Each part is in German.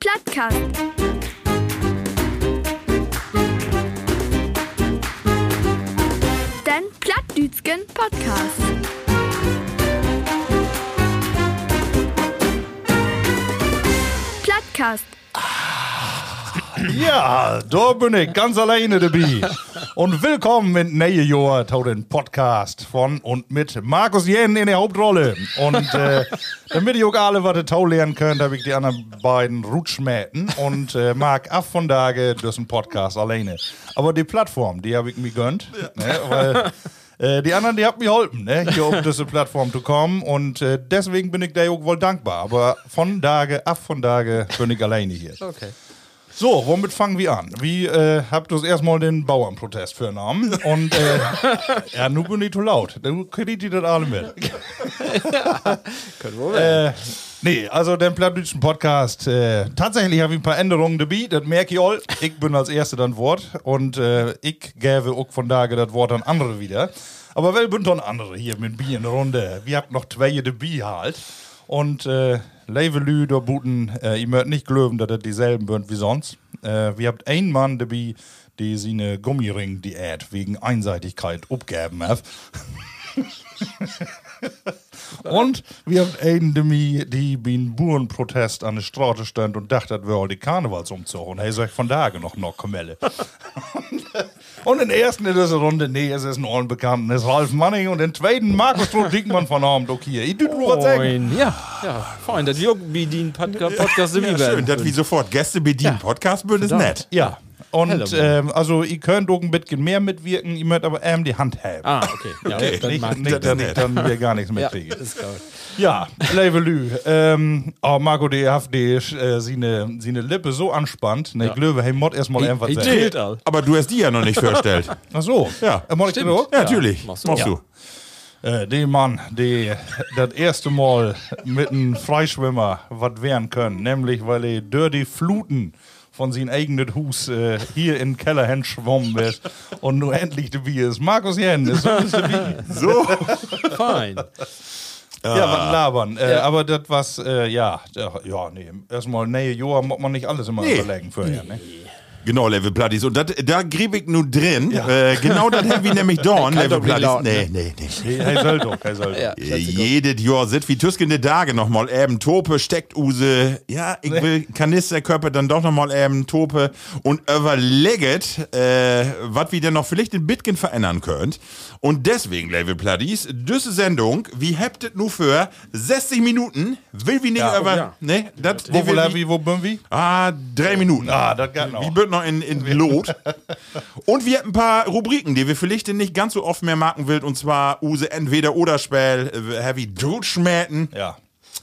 Plattcast. Den Plattdütschen Podcast. Plattcast. Ja, da bin ich ganz alleine dabei. Und willkommen in neue Jahr den Podcast von und mit Markus Jen in der Hauptrolle. Und äh, damit ihr auch alle was toll lernen könnt, habe ich die anderen beiden Rutschmäten und äh, mag ab von Tage durch einen Podcast alleine. Aber die Plattform, die habe ich mir gönnt. Ne, weil, äh, die anderen, die haben mir geholfen, ne, hier auf diese Plattform zu kommen. Und äh, deswegen bin ich da auch wohl dankbar. Aber von Tage, ab von Tage bin ich alleine hier. Okay. So, womit fangen wir an? Wie äh, habt ihr erstmal den Bauernprotest vernommen? Und äh, ja, nun bin ich zu laut. Dann kriegt ihr das alle mit. Können wir Äh, nee, also den plattdütschen Podcast. Äh, tatsächlich habe ich ein paar Änderungen dabei. Das merke ich all. Ich bin als Erster dann Wort. Und äh, ich gebe auch von daher das Wort an andere wieder. Aber wer bin dann andere hier mit Bier in der Runde? Wir habt noch zwei dabei halt. Und äh, Leve Lü, da Buten, äh, ihr mögt nicht glauben, dass das dieselben sind wie sonst. Äh, wir habt einen Mann dabei, die seine Gummiring-Diät wegen Einseitigkeit abgeben hat. Und wir haben einen, dabei, die beim Burenprotest an der Straße stand und dachte, das wäre die Karnevalsumzug. Und er sagt, von daher noch noch Kamelle. und den ersten in dieser Runde, nee, es ist ein Unbekannten, es ist Ralf Manning. Und den zweiten, Markus Dickmann von Abend, okay. hier. Ich tut nur was sagen. Ja, ja, fein. Das Jörg wie Podca Podcast im Ja, schön, dass wir sofort Gäste bedienen. Podcast wird ist nett. Ja. Und ähm, also, ihr könnt auch ein bisschen mehr mitwirken, ihr mögt aber ähm, die Hand haben. Ah, okay. Ja, Okay. dann nicht, nicht, ich nett. dann wir gar nichts Ja, mitkriege. ist klar. Ja, Levelü. Ähm, oh, Marco, die hat die, äh, seine, seine Lippe so anspannt. Ne, ich glaube, hey, Mod erstmal einfach ich. Aber du hast die ja noch nicht vorgestellt. Ach so. Ja. Äh, Mod ich? Ja, natürlich. machst du. Machst Ja. du. Äh, der Mann, der das erste Mal mit einem Freischwimmer was werden können. Nämlich, weil er durch die Fluten von seinem eigenen Hus äh, hier in den Keller hinschwommen wird und nur endlich dabei ist. Markus Jen ist so bisschen dabei. So. Fein. Ja, was labern. Äh, Ja. Aber das was, äh, ja, ja, nee, erstmal, nee, Joa, muss man nicht alles immer Nee. überlegen vorher, ne? Genau, Level Platties. Und dat, da grieb ich nur drin. Äh, genau das haben wir nämlich dorn, Kann Level Platties. laut, Nee, ne? nee, nee. Hey, hey soll doch, hey soll doch. Ja, Äh, Jedes Jahr sit wie tuskende Tage nochmal eben Tope, Steckuse. Ja, ich will Kanisterkörper dann doch nochmal eben Tope und überlegt, äh, was wir denn noch vielleicht in Bitcoin verändern könnt. Und deswegen, Level Platties, diese Sendung, wie ihr nur für 60 Minuten? Will wir nicht Ja, über, ja. ne? Dat, Wo, wo, wie- wo bin wir? Ah, drei Minuten. Ah, das geht noch. Wie wird noch in, in Lot. und wir haben ein paar Rubriken, die wir vielleicht nicht ganz so oft mehr machen will. Und zwar Use entweder oder Spiel, äh, Heavy Dutschmäten. Ja.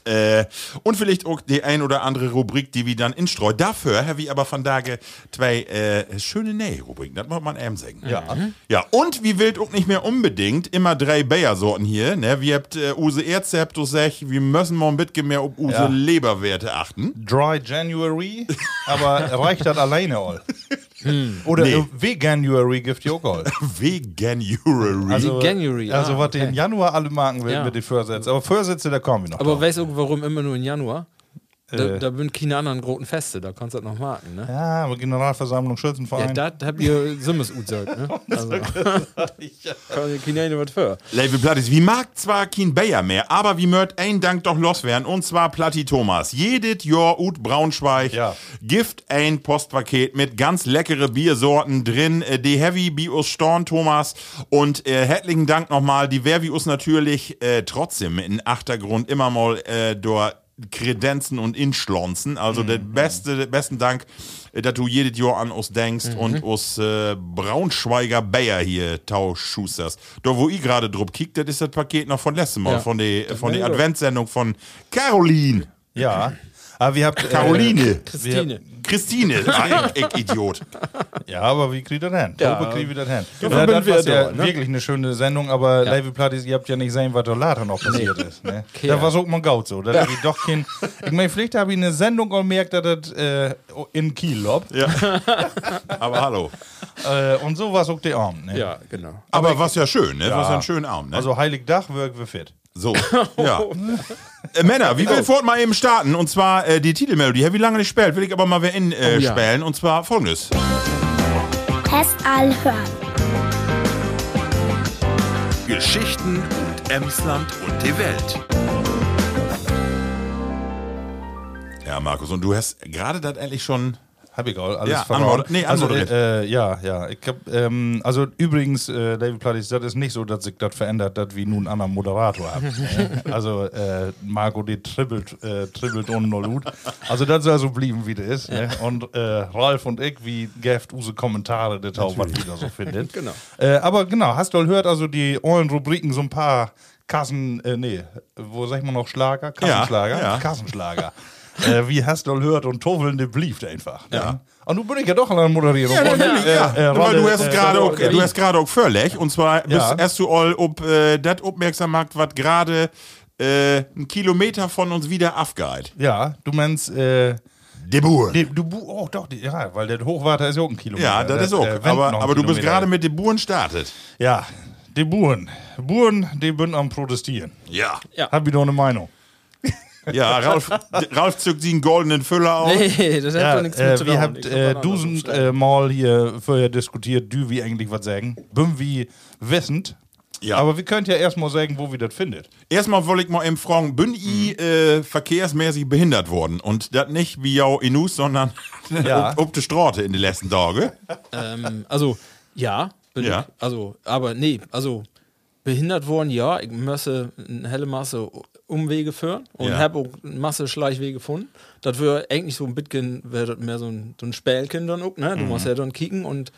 Äh, und vielleicht auch die ein oder andere Rubrik, die wir dann instreut. Dafür habe ich aber von Tage zwei äh, schöne Nähe-Rubriken. Das muss man eben sagen. Ja. Ja, und wie wild auch nicht mehr unbedingt immer drei Bayer-Sorten hier. Ne? Wir habt äh, Use Erzeptus sech, wir müssen mal ein bisschen mehr auf Use Ja. Leberwerte achten. Dry January, aber reicht das alleine all? Oder Nee. äh, Veganuary gibt auch all. Veganuary. Also, Veganuary, also ah, was die im Januar alle machen will Ja. mit den Vorsätzen. Aber Vorsätze, da kommen wir noch. Aber drauf. weißt du, warum immer nur im Januar? Da, Äh. da sind keine anderen großen Feste, da kannst du das noch marken, ne? ja, aber Generalversammlung, Ja, Schützenverein. das habt ihr Simmes gesagt, ne? Also, kann ich keine was für. Level Plattis, wie mag zwar kein Bayer mehr, aber wie mört ein Dank doch loswerden, und zwar Platti Thomas. Jedes Jahr ut Braunschweig Ja. gibt ein Postpaket mit ganz leckere Biersorten drin. Äh, Die Heavy Bios Storn Thomas und äh, herzlichen Dank nochmal, die Vervius natürlich äh, trotzdem in Achtergrund immer mal äh, dort Kredenzen und Inschlonzen. Also der beste, besten Dank, äh, dass du jedes Jahr an uns denkst und uns äh, Braunschweiger Bayer hier tauschschusters. Da wo ich gerade drauf kickt, das ist das Paket noch von letztem Mal, Ja. von der von der. Adventssendung von Caroline. Ja. Aber wir habt, äh, Caroline. Christine. Christine. Ah, ich, ich Idiot. Ja, aber wie kriegt ihr das hin? Ja. Tobe kriegt ihr das hin. Ja, Ja, das war ja da, ne? wirklich eine schöne Sendung, aber Ja. Levi Plattis, ihr habt ja nicht gesehen, was da later noch passiert ist. Ne? Okay, ja. war so mal gut so. Das hab ich doch kein, ich meine, vielleicht habe ich eine Sendung gemerkt, dass das äh, in Kiel lobt. Ja. Aber hallo. Äh, und so war es auch der Abend. Ne? Ja, genau. Aber was ja schön, ne? Ja. Was ja ein schöner Abend, ne? Also Heiligdach wirken wir fit. so, ja. äh, Männer, wie will Fort mal eben starten? Und zwar äh, die Titelmelodie. Wie lange nicht spielt, will ich aber mal wer in äh, Oh, ja. spielen. Und zwar folgendes. Test hören. Geschichten und Emsland und die Welt. Ja, Markus, und du hast gerade das eigentlich schon. Hab ich auch alles Ja, verraten. anmod- nee, also, anmoderiert. äh, ja, ja. Ich hab, ähm, also übrigens, äh, David Plattis, das ist nicht so, dass sich das verändert, dass wir nun einen anderen Moderator haben. ne? Also äh, Marco, die tribbelt, äh, tribbelt ohne null Hut. Also das soll so blieben, wie das ist. Ne? Und äh, Ralf und ich, wie geft use Kommentare, das auch, was wieder so findet. Genau. Äh, aber genau, hast du gehört, also die ollen Rubriken, so ein paar Kassen, äh, nee, wo sag ich mal noch Schlager? Kassenschlager? ja. Kassenschlager. äh, wie hast du gehört und Tovelnde blieft einfach. Ne? Ja. Und nun bin ich ja doch an der Moderierung. Ja, Und, natürlich, äh, ja. äh, Weil du hast äh, gerade auch, äh, du hast gerade auch Förlech. Und zwar bist Ja. erst du all ob äh, das aufmerksam macht, was gerade äh, ein Kilometer von uns wieder abgeht. Ja, du meinst, äh, De Boer. die, du, bu- oh doch, die, ja, weil der Hochwater ist ja auch ein Kilometer. Ja, das ist auch. äh, wendet aber einen aber du bist gerade mit den Buren startet. Ja, die Buren. Buren, die sind am Protestieren. Ja. Ja. Hab ich doch eine Meinung. Ja, Ralf, Ralf zückt sie einen goldenen Füller aus. Nee, das hat Ja, doch nichts äh, mit zu wir tun. habt Ich hab äh, Umstand. äh, Mal hier vorher diskutiert, du wie eigentlich was sagen. Bin wie wissend. Ja. Aber wir könnt ja erstmal sagen, wo wir das findet. Erstmal wollte ich mal eben fragen, bin ich äh, verkehrsmäßig behindert worden? Und das nicht wie jau Inus, sondern Ja. ob, ob die Straße in den letzten Tagen. Ähm, also, ja, bin Ja. ich. Also, aber nee, also behindert worden, ja. Ich müsse eine helle Masse Umwege führen und Ja. habe auch eine Masse Schleichwege gefunden. Das wäre eigentlich so ein bisschen, wäre das mehr so ein, so ein Spielkind dann auch, ne? Du musst ja dann kicken und,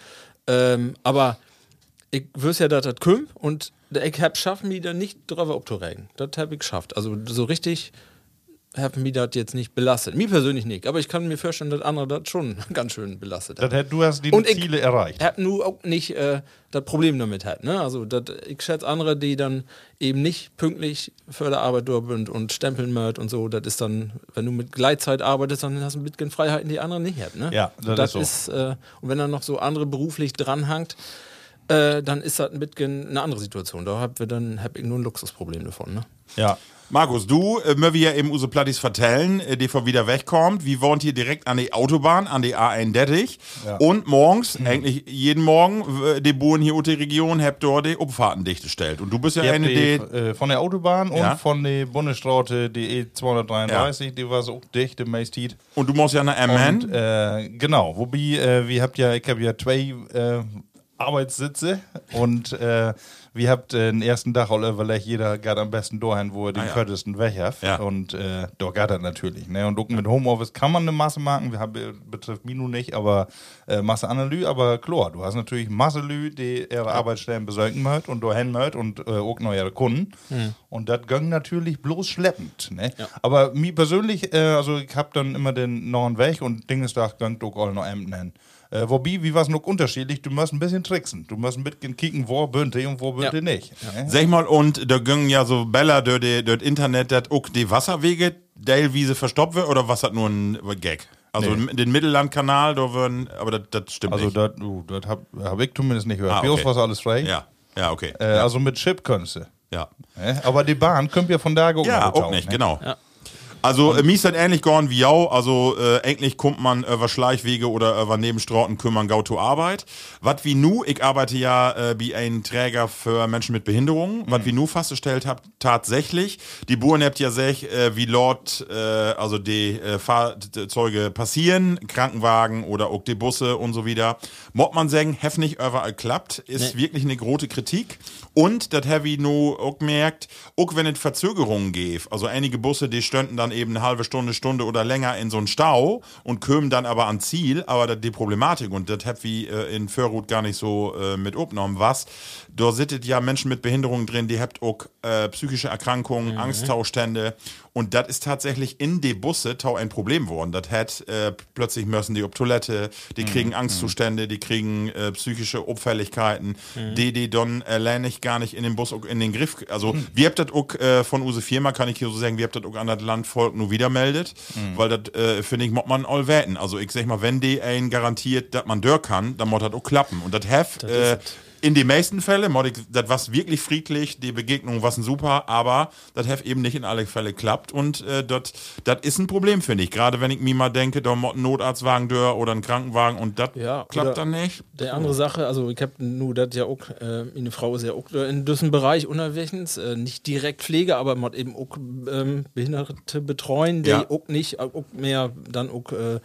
ähm, aber ich wüsste ja, dass das kommt und ich hab schaffen mich da nicht drüber abzuregen. Das habe ich geschafft. Also so richtig haben mich das jetzt nicht belastet. Mir persönlich nicht, aber ich kann mir vorstellen, dass andere das schon ganz schön belastet haben. Hat, du hast die Ziele erreicht. Er hat nur auch nicht äh, das Problem damit hat. Ne? Also dat, ich schätze andere, die dann eben nicht pünktlich für die Arbeit durch sind und stempeln mört und so. Das ist dann, wenn du mit Gleitzeit arbeitest, dann hast du ein bisschen Freiheiten, die andere nicht haben. Ne? Ja, das das ist so. ist äh, und wenn dann noch so andere beruflich dranhangt, äh, dann ist das ein bisschen eine andere Situation. Da hab wir dann hab ich nur ein Luxusproblem davon. Ne? Ja. Markus, du, äh, wir ja eben Use Plattis vertellen, äh, die von wieder wegkommt. Wir wohnt hier direkt an die Autobahn, an die A31. Ja. Und morgens, eigentlich jeden Morgen, äh, die Buren hier in der Region, habt dort die Umfahrten dicht gestellt. Und du bist ja Ihr habt eine, die, die. äh, von der Autobahn Ja. und von der Bundesstraße, die E233, die war so dicht im Meistit. Und du musst ja nach Emmen. äh, genau, wobei, äh, wir habt ja, ich habe ja zwei äh, Arbeitssitze und äh, wir habt äh, den ersten Tag all überlegt, jeder geht am besten dahin, wo er den Ah, ja. kürzesten Weg hat. Ja. Und äh, da geht er natürlich. Ne? Und auch mit Homeoffice kann man eine Masse machen, wir haben, betrifft mich nun nicht, aber äh, Masse Analy, aber klar, du hast natürlich Masse Lü, die ihre Arbeitsstellen besorgen möcht und dahin möcht und äh, auch noch ihre Kunden. Und das ging natürlich bloß schleppend. Ne? Aber mir persönlich, äh, also ich hab dann immer den neuen Weg und Dingestag ging auch all noch Emden hin. Äh, wobei, wie war es noch unterschiedlich? Du musst ein bisschen tricksen. Du musst ein bisschen kicken, wo bündte und wo bündte Ja. nicht. ne? Sag mal, und da gingen ja so Bella durch das Internet, dass auch die Wasserwege teilweise verstoppt wird, oder was hat nur ein Gag? Also Nee. den Mittellandkanal, da würden, aber das, stimmt Also, nicht. das uh, das hab, hab ich zumindest nicht gehört. Ah, Bei uns okay. war alles frei. ja, ja, okay. Äh, Also mit Chip könntest du. ja. Ne? Aber die Bahn kommt ja von da auch Ja, noch auch tauchen, nicht, ne? genau. Ja. Also, äh, mir ist das ähnlich gegangen wie jau. Also, äh, eigentlich kommt man über Schleichwege oder über Nebenstraßen kümmern gau zur Arbeit. Was wie nu, ich arbeite ja äh, wie ein Träger für Menschen mit Behinderungen. Was wie nu festgestellt hab, tatsächlich, die Buren habt ja sech, äh, wie Lord, äh, also die äh, Fahrzeuge passieren, Krankenwagen oder auch die Busse und so wieder. Mod man sagen, hef nicht überall klappt, ist wirklich eine große Kritik. Und das ich nur auch gemerkt, auch wenn es Verzögerungen gibt, also einige Busse, die stünden dann eben eine halbe Stunde, Stunde oder länger in so einen Stau und kämen dann aber an Ziel, aber die Problematik und das habe ich äh, in Förrut gar nicht so äh, mit aufgenommen, was, da sittet ja Menschen mit Behinderungen drin, die habt auch äh, psychische Erkrankungen, Angstzustände Und das ist tatsächlich in die Busse tau ein Problem geworden. Das hat äh, plötzlich müssen die auf Toilette, die kriegen Angstzustände, die kriegen äh, psychische Auffälligkeiten, die die dann allein gar nicht in den Bus in den Griff. Also wir habt das auch äh, von Use Firma, kann ich hier so sagen, wir habt das auch an das Landvolk nur wieder meldet, weil das äh, finde ich, muss man all werten. Also ich sag mal, wenn die einen garantiert, dass man dör kann, dann muss das auch klappen. Und das heft äh, in den meisten Fällen, das war wirklich friedlich, die Begegnung war super, aber das hat eben nicht in alle Fälle klappt und äh, das ist ein Problem, finde ich. Gerade wenn ich mir mal denke, da ein Notarztwagen dör oder ein Krankenwagen und das Ja, klappt dann nicht. Der andere Sache, also ich habe nur das ja auch, äh, meine Frau ist ja auch in diesem Bereich unterwegs, äh, nicht direkt Pflege, aber man eben auch ähm, Behinderte betreuen, die Ja. auch nicht auch mehr dann auch, äh,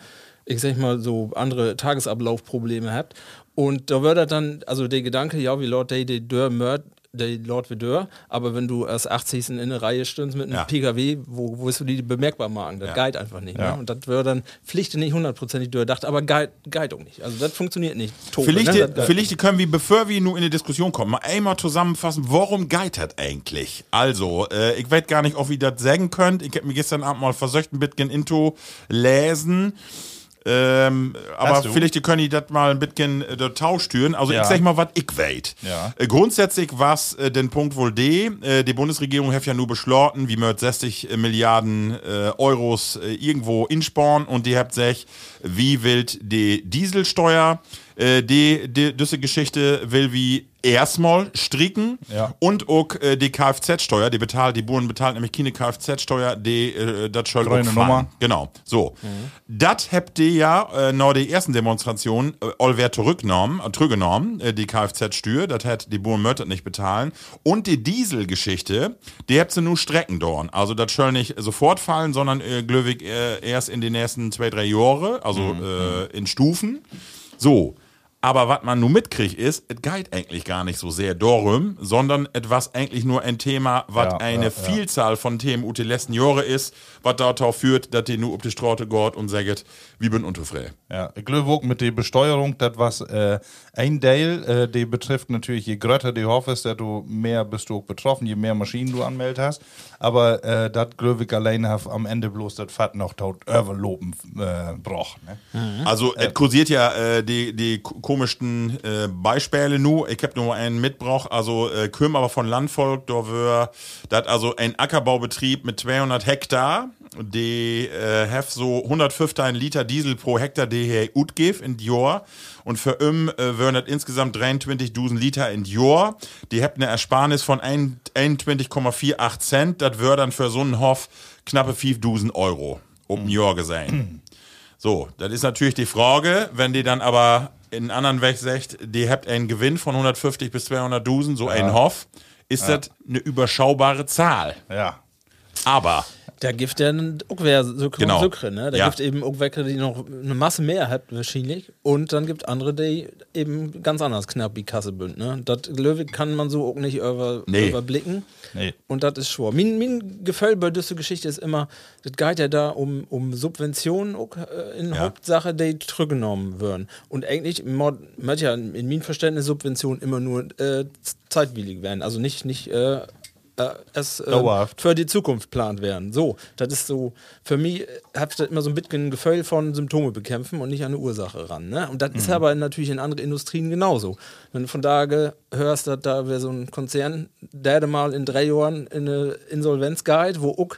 ich sag mal, so andere Tagesablaufprobleme hat. Und da wird er dann, also der Gedanke, ja, wie Lord Day, die Dörr mörd, der Lord Dörr, aber wenn du als 80. in eine Reihe stehst mit einem Ja. PKW, wo, wo ist du die bemerkbar machen? Das Ja. geht einfach nicht. Ja. Ne? Und das wäre dann Pflicht nicht hundertprozentig durchdacht, aber auch nicht. Also das funktioniert nicht. Tobe, Vielleicht, ne? Vielleicht können wir, bevor wir nun in die Diskussion kommen, mal einmal zusammenfassen, warum geitert eigentlich? Also, äh, ich weiß gar nicht, ob ihr das sagen könnt. Ich habe mir gestern Abend mal versucht, ein bisschen into lesen. Ähm, aber vielleicht können die das mal ein bisschen äh, der Tausch stüren. Also Ja. ich sag mal, was ich weiß. Ja. Äh, grundsätzlich was äh, den Punkt wohl D. Äh, die Bundesregierung hat ja nur beschlossen, wie man 60 Milliarden äh, Euros äh, irgendwo insporn und die habt sich, wie wild die Dieselsteuer, äh, die, die diese Geschichte will wie erstmal stricken Ja. und auch äh, die Kfz-Steuer, die bezahlt, die Buren bezahlt nämlich keine Kfz-Steuer, die äh, das soll auch Nummer. Genau, so. Das habt ihr ja äh, nach der ersten Demonstration äh, allwer zurückgenommen, äh, zurückgenommen, äh, die Kfz-Steuer, das hat die Buren möchtet nicht bezahlen. Und die Dieselgeschichte, die habt ihr nur Strecken dorn. Also das soll nicht sofort fallen, sondern äh, glücklich äh, erst in den nächsten zwei, drei Jahre, also äh, in Stufen. So. Aber was man nun mitkriegt ist, es geht eigentlich gar nicht so sehr darum, sondern etwas eigentlich nur ein Thema, was Ja, eine ja, ja. Vielzahl von Themen ut letzten Jahre ist, was darauf führt, dass die nur auf die Straße geht und sagt, wie bin unzufrieden. Ja, ich glaube mit der Besteuerung, das was äh, ein Teil, äh, die betrifft natürlich, je größer die Hoff ist, desto mehr bist du auch betroffen, je mehr Maschinen du anmeldet hast. Aber äh, das glaube ich alleine hat am Ende bloß das Fett noch tot überloben äh, braucht. Ne? Also, es kursiert ja äh, die, die komischsten äh, Beispiele nur. Ich habe nur einen Mitbrauch, also äh, Küm aber von Landvolk, da wär das also ein Ackerbaubetrieb mit 200 Hektar, die äh, so 115 Liter Diesel pro Hektar, die hier gut gibt in Jahr. Und für ihm äh, wären das insgesamt 23.000 Liter in Jahr. Die habt eine Ersparnis von ein- 21,48 Cent. Das wäre dann für so einen Hof knappe 5.000 Euro. Um ein Jahr gesehen. So, das ist natürlich die Frage, wenn die dann aber in anderen Weg sagt, die habt einen Gewinn von 150 bis 200.000, so ein Hof, ist das eine überschaubare Zahl. Ja. Aber, Da gibt ja auch wer so Genau. Sucre, ne? Da Ja. gibt eben auch welche, die noch eine Masse mehr hat wahrscheinlich. Und dann gibt andere, die eben ganz anders knapp wie Kasse bünd, ne? Das Löwe kann man so auch nicht über, Nee. überblicken. Nee. Und das ist schwer. Mein, mein Gefühl bei dieser Geschichte ist immer, das geht ja da um, um Subventionen auch, äh, in Ja. Hauptsache, die zurückgenommen werden. Und eigentlich möchte ja in meinem Verständnis Subventionen immer nur äh, zeitwillig werden. Also nicht, nicht äh, äh, es äh, Dauerhaft. für die Zukunft plant werden. So, das ist so, für mich hat das immer so ein bisschen ein Gefühl von Symptome bekämpfen und nicht an eine Ursache ran. Ne? Und das ist aber natürlich in anderen Industrien genauso. Wenn du von da hörst, dass da wäre so ein Konzern, der mal in drei Jahren in eine Insolvenz geht, wo auch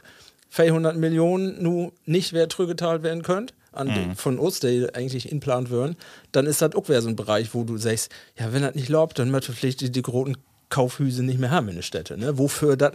400 Millionen nu nicht wer zurückgezahlt werden könnt, an die, von uns, die eigentlich inplant würden, dann ist das auch wieder so ein Bereich, wo du sagst, ja, wenn das nicht läuft, dann möchte vielleicht die, die großen Kaufhüse nicht mehr haben in der Städte. Ne? Wofür das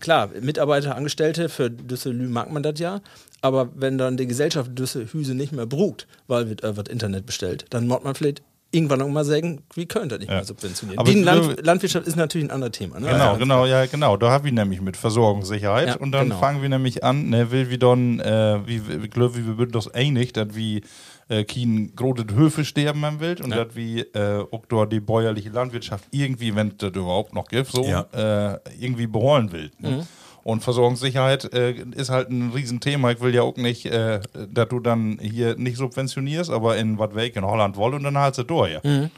klar, Mitarbeiter, Angestellte, für Düsseldorf mag man das ja, aber wenn dann die Gesellschaft Düsseldorf nicht mehr brugt, weil wird äh, wird Internet bestellt, dann muss man vielleicht irgendwann auch mal sagen, wie könnte das nicht Ja. mehr subventionieren. Aber Die ich Land, Landwirtschaft ist natürlich ein anderes Thema. Ne? Genau, Also, genau, ja, genau. Da haben wir nämlich mit Versorgungssicherheit. Ja, und dann genau. fangen wir nämlich an, ne, will wir dann, äh, wie, ich glaube, wir würden uns einig, dass wir äh, kein großes Höfe sterben haben will und Ja. dass wir äh, auch dort die bäuerliche Landwirtschaft irgendwie, wenn es das überhaupt noch gibt, so Ja. äh, irgendwie beholen will. Ne? Mhm. Und Versorgungssicherheit äh, ist halt ein Riesenthema. Ich will ja auch nicht, äh, dass du dann hier nicht subventionierst, aber in was weg in Holland woll und dann halt sie durch. Ja.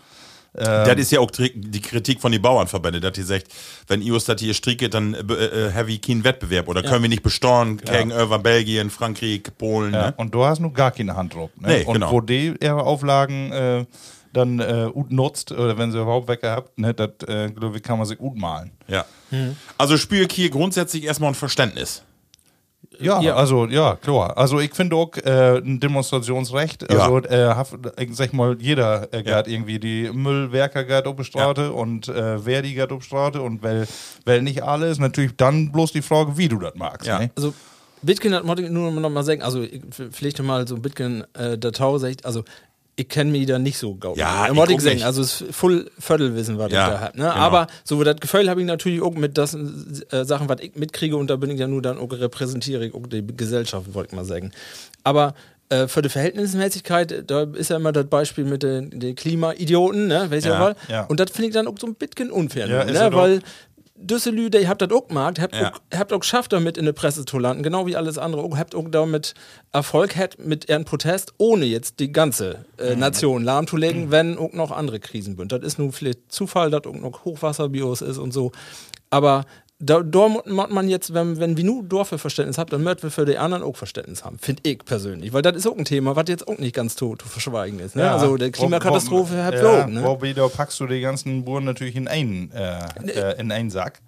Mhm. das ist ja auch die Kritik von den Bauernverbänden, dass die sagt, wenn IOS das hier strickt, dann äh, äh, have ich keinen Wettbewerb oder können wir nicht besteuern gegenüber Belgien, Frankreich, Polen. Ja, Ne? und du hast nur gar keine Hand drauf. Ne? Nee, und genau. wo die ihre Auflagen äh, dann äh, gut nutzt, oder wenn sie überhaupt weg habt, ne, das äh, glaube ich, kann man sich gut malen. Ja. Also spüre ich hier grundsätzlich erstmal ein Verständnis. Ja, Ja. also ja, klar. Also ich finde auch äh, ein Demonstrationsrecht. Ja. Also äh, haf, ich sag mal, jeder äh, geht irgendwie die Müllwerker geht auf die Straße und äh, wer die geht auf die Straße und weil, weil nicht alle ist natürlich dann bloß die Frage, wie du das magst. Ja. Ne? Also Bitcoin hat wollte ich nur noch mal sagen, also ich, vielleicht mal so Bitcoin äh, der Tau sagt, also ich kenne mich da nicht so gut. Ja, ich ich nicht. also es ist voll Viertelwissen, was Ja, ich da habe. Ne? genau. Aber so das Gefühl habe ich natürlich auch mit das äh, Sachen, was ich mitkriege und da bin ich ja nur dann auch repräsentiere ich auch die Gesellschaft, wollte ich mal sagen. Aber äh, für die Verhältnismäßigkeit, da ist ja immer das Beispiel mit den, den Klimaidioten, ne? Weiß Ja, ja. Und das finde ich dann auch so ein bisschen unfair, Ja, ne? weil Düsselü, ihr habt das auch gemacht, habt, Ja. auch, habt auch geschafft damit in der Presse zu landen, genau wie alles andere. Auch, habt auch damit Erfolg hat mit ihren Protest, ohne jetzt die ganze äh, Mhm. Nation lahmzulegen, wenn auch noch andere Krisen sind. Das ist nun vielleicht Zufall, dass auch noch Hochwasserbios ist und so. Aber da, da muss man jetzt, wenn, wenn wir nur Dorfe Verständnis habt, dann möchten wir für die anderen auch Verständnis haben. Finde ich persönlich. Weil das ist auch ein Thema, was jetzt auch nicht ganz tot zu verschweigen ist. Ne? also der Klimakatastrophe ihr ja. Ne? Wobei, da packst du die ganzen Buren natürlich in einen, äh, äh, in einen Sack.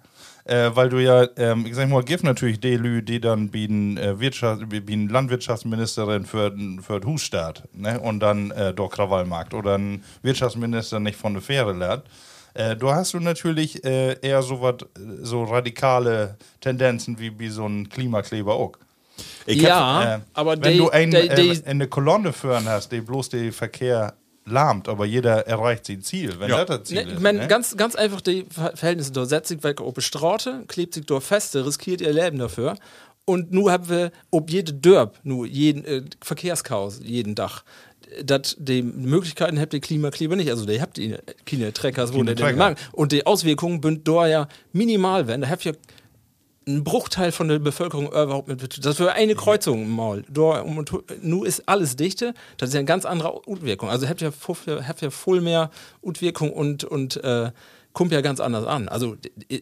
Äh, weil du ja, ähm, ich sag mal, gibt natürlich die Lü, die dann bieten äh, Wirtschaft, bieten Landwirtschaftsministerin für, den- für den Husstaat, ne? Und dann äh, doch Krawallmarkt oder ein Wirtschaftsminister nicht von der Fähre lernt. Äh, du hast du natürlich äh, eher so was, so radikale Tendenzen wie, wie so ein Klimakleber auch. Ich ja, Äh, aber wenn die, du ein, die, äh, die, eine Kolonne führen hast, die bloß den Verkehr lahmt, aber jeder erreicht sein Ziel, wenn Ja. das das Ziel Ne, ist. ich mein, ne? ganz, ganz einfach die Ver- Verhältnisse. Da setzt sich weg auf die Straße, klebt sich dort fest, riskiert ihr Leben dafür. Und nun haben wir, ob jede Dörp, nur jeden äh, Verkehrschaos jeden Tag. Dat die Möglichkeiten habt ihr Klimakleber nicht. Also, ihr habt die keine Treckers, wo der den mag. Und die Auswirkungen sind da ja minimal werden. Da habt ihr ein Bruchteil von der Bevölkerung überhaupt mit. Das für eine Kreuzung mal. Da, um, nu ist alles dichte. Das ist ja eine ganz andere Utwirkung. Also habt ihr habt ihr voll mehr Utwirkung und, und äh, kommt ja ganz anders an. Also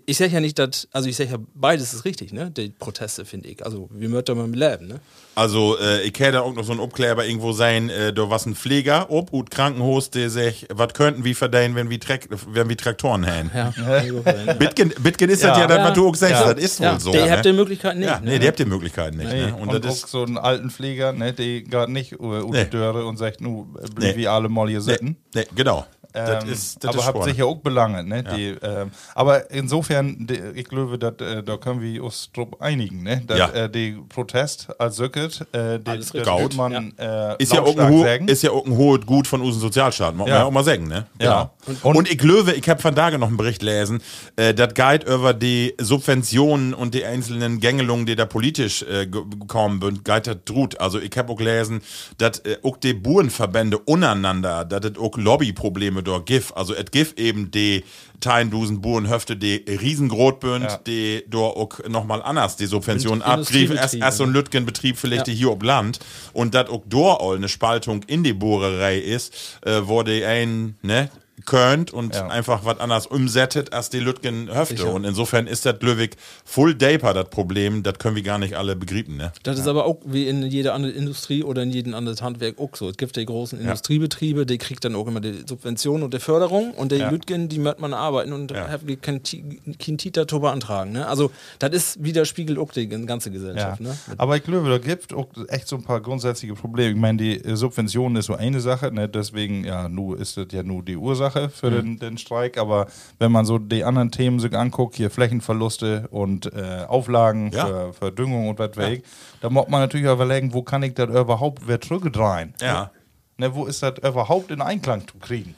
ich, sage ja nicht, dass, also ich sage ja, beides ist richtig, ne? Die Proteste, finde ich. Also wir möchten mal leben, ne? Also, äh, ich hätte auch noch so ein Obkleber irgendwo sein, äh, da was ein Pfleger, ob, und Krankenhaus, der sagt, was könnten wir verdienen, wenn wir, Track, wenn wir Traktoren haben? Ja. Bitcoin, Bitcoin ist das Ja. das, Ja. was du auch sagst, Ja. das ist wohl ja, so. die ne? habt ihr Möglichkeiten nicht. ja, nee, ne? die habt ihr Möglichkeiten nicht. Nee. Ne? Und, Und, das auch ist, so einen alten Pfleger, ne, die gerade nicht uh, Nee. nee. Döre und sagt, nu, blieb Nee. wie alle mal hier sitzen. nee, genau. Das Ähm, ist, das aber habt sicher auch Belange, ne? Die, ähm, aber insofern, die, ich glaube, dat, äh, da können wir uns drauf einigen, ne? Dat, Ja. äh, die Protest als Söcket, äh, das wird man äh, Ist ja, auch ein ist ja auch ein hohes Gut von unseren Sozialstaat, muss man Ja. ja auch mal sagen, ne? Ja. Und, und, ich glaube, ich habe von da noch einen Bericht lesen, äh, das Guide über die Subventionen und die einzelnen Gängelungen, die da politisch äh, gekommen sind, Guide hat drut. Also ich habe auch gelesen, dass äh, auch die Burenverbände untereinander, dass es auch Lobbyprobleme dort gibt. Also es gibt eben die Teindusen Burenhöfte, die riesengroß sind, Ja. die dort auch nochmal anders die Subventionen abgriffen. Erst, erst so ein Lütgenbetrieb vielleicht Ja. hier ob Land und dat auch dort all eine Spaltung in die Bohrerei ist, äh, wo die ein, ne, könnt und Ja. einfach was anders umsettet als die Lütgen Höfte. Sicher. Und insofern ist das Löwig full Daper das Problem, das können wir gar nicht alle begrieben, ne? Das ist aber auch wie in jeder anderen Industrie oder in jedem anderen Handwerk auch so. Es gibt die großen Industriebetriebe, die kriegt dann auch immer die Subvention und die Förderung und die Ja. Lütgen, die möchte man arbeiten und Ja. haben kein, kein Tita beantragen. Ne? Also das ist widerspiegelt auch die ganze Ja. Gesellschaft. Ne? Aber ich glaube, da gibt auch echt so ein paar grundsätzliche Probleme. Ich meine, die äh, Subvention ist so eine Sache, ne? deswegen, ja, nu ist das ja nur die Ursache für den, den Streik, aber wenn man so die anderen Themen sich anguckt, hier Flächenverluste und äh, Auflagen Ja. für, für Düngung und was weg, da muss man natürlich überlegen, wo kann ich das überhaupt wieder zurückdrehen? Ja. Ne, wo ist das überhaupt in Einklang zu kriegen?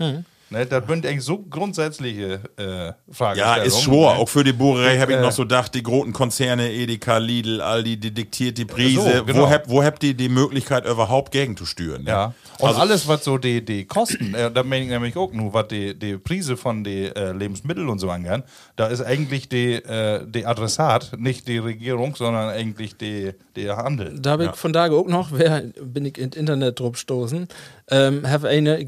Ne, das sind eigentlich so grundsätzliche äh, Fragestellungen. Ja, ist schwor. ne? Auch für die Bohrerei habe ich Äh, noch so gedacht, die großen Konzerne, Edeka, Lidl, Aldi, die diktiert die Preise. So, genau. Wo habt wo habt ihr die Möglichkeit überhaupt gegen zu steuern? Ne? Ja. Und Also- alles, was so die, die Kosten, äh, da meine ich nämlich auch nur, was die, die Preise von den äh, Lebensmitteln und so angeht, da ist eigentlich die, äh, die Adressat, nicht die Regierung, sondern eigentlich die, der Handel. Da habe ich von da auch noch, wer bin ich ins Internet drauf stoßen, ähm, habe eine, ich,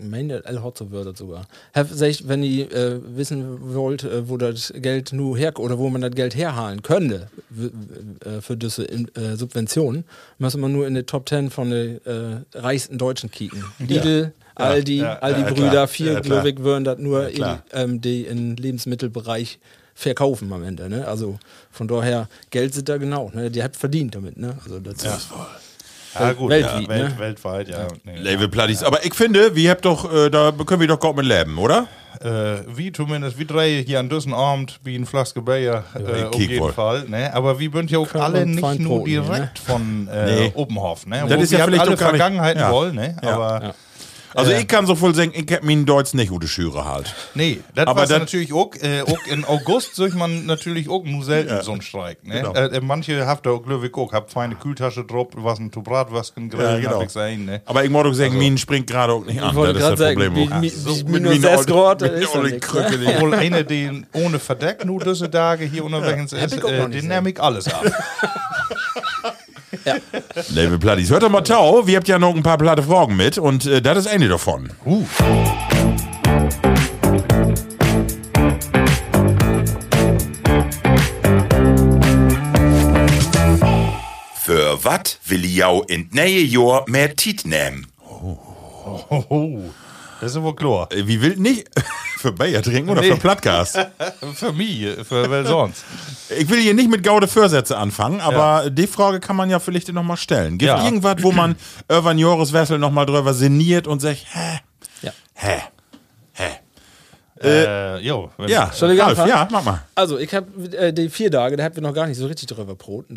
meine, so wird das sogar. Sech, wenn ihr äh, wissen wollt, äh, wo das Geld nur her oder wo man das Geld herhalen könnte äh, für diese äh, Subventionen, müssen wir nur in die Top 10 von den äh, reichsten Deutschen kicken. Lidl, Aldi, ja, Aldi ja, Brüder, vier, Ja, glaube ich, würden das nur in, ähm, die im Lebensmittelbereich verkaufen am Ende. Ne? Also von daher, Geld sind da genau. Ne? Die hat verdient damit. Ne? Also das ist Ja, gut, Weltweit, ja, Welt, ne? weltweit, ja. Nee, Label Platties. Aber ich finde, wir habt doch, äh, da können wir doch gut mit leben, oder? Äh, wie zumindest, wie drei hier an diesem Abend, wie ein Flaske Bier, äh, auf jeden wohl. Fall. Ne? Aber wir sind ja auch alle nicht nur hier, direkt von äh, Nee. Oppenhof. Ne? Das Wo ist ja vielleicht alle nicht- Vergangenheiten ja. wollen, ne? Ja. aber Ja. Also Äh. ich kann so voll sagen, ich hab meinen Deutsch nicht gute Schüre halt. nee, das Aber war natürlich auch, äh, auch in August sollte man natürlich auch nur selten so einen Streik. Ne? Genau. Äh, äh, manche habt auch, glaube ich, auch, hab feine Kühltasche drauf, was ein Bratwürstchen grillen, genau. hab ich gesehen, ne? Aber ich muss doch sagen, Minen springt gerade auch nicht an. Ich wollte das ist gerade das sagen, Problem. wie, auch. wie, so, wie mit minus meinen 6 Grad, mit das ist den ja ne? die- Obwohl eine, die ohne Verdeck nur diese Tage hier unterwegs ist, auch äh, nicht den nehme ich alles ab. Label Platties. Hört doch mal Tau, wir habt ja noch ein paar platte Fragen mit und äh, das ist eine davon. Für wat will jau in nähe Jahr mehr Tiet nehmen? Oh, das ist wohl klar. Äh, Wie will nicht? Für Bayer trinken oder Nee. für Plattcast? Für mich, für wer sonst? Ich will hier nicht mit Gaude Vorsätze anfangen, aber die Frage kann man ja vielleicht noch mal stellen. Gibt Ja. irgendwas, wo man Irvan Joris Wessel noch mal drüber sinniert und sagt, hä? Ja. Hä? Hä? Äh, jo, wenn- Ja, Soll ich Ralf, ja, mach mal. Also, ich habe äh, die vier Tage, da habt wir noch gar nicht so richtig drüber broten.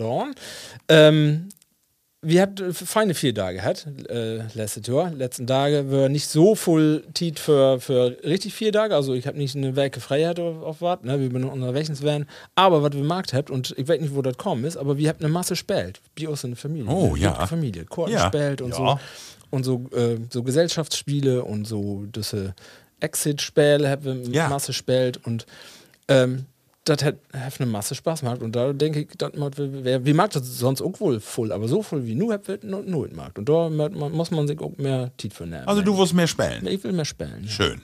Ähm, wir habt äh, feine vier Tage gehabt, äh, letztes Jahr. Letzten Tage war nicht so voll Tiet für, für richtig vier Tage. Also, ich habe nicht eine Werke Freiheit auf, auf was, ne? wir bin unterwegs werden. Aber was wir markt habt, und ich weiß nicht, wo das kommen ist, aber wir habt eine Masse spielt. Bei uns in der Familie. Oh, Eine ja. dicke Familie. Korten Ja. spielt und Ja. so. Und so, äh, so Gesellschaftsspiele und so diese Exit-Spiele haben wir Ja. Masse spielt und ähm, das hat, hat eine Masse Spaß gemacht und da denke ich, das macht, wer, wie mag das sonst auch wohl voll, aber so voll wie nur wird nur mag und da muss man sich auch mehr Tiet für nehmen. Also du wirst mehr spielen. ich will mehr spielen. Ja. Schön.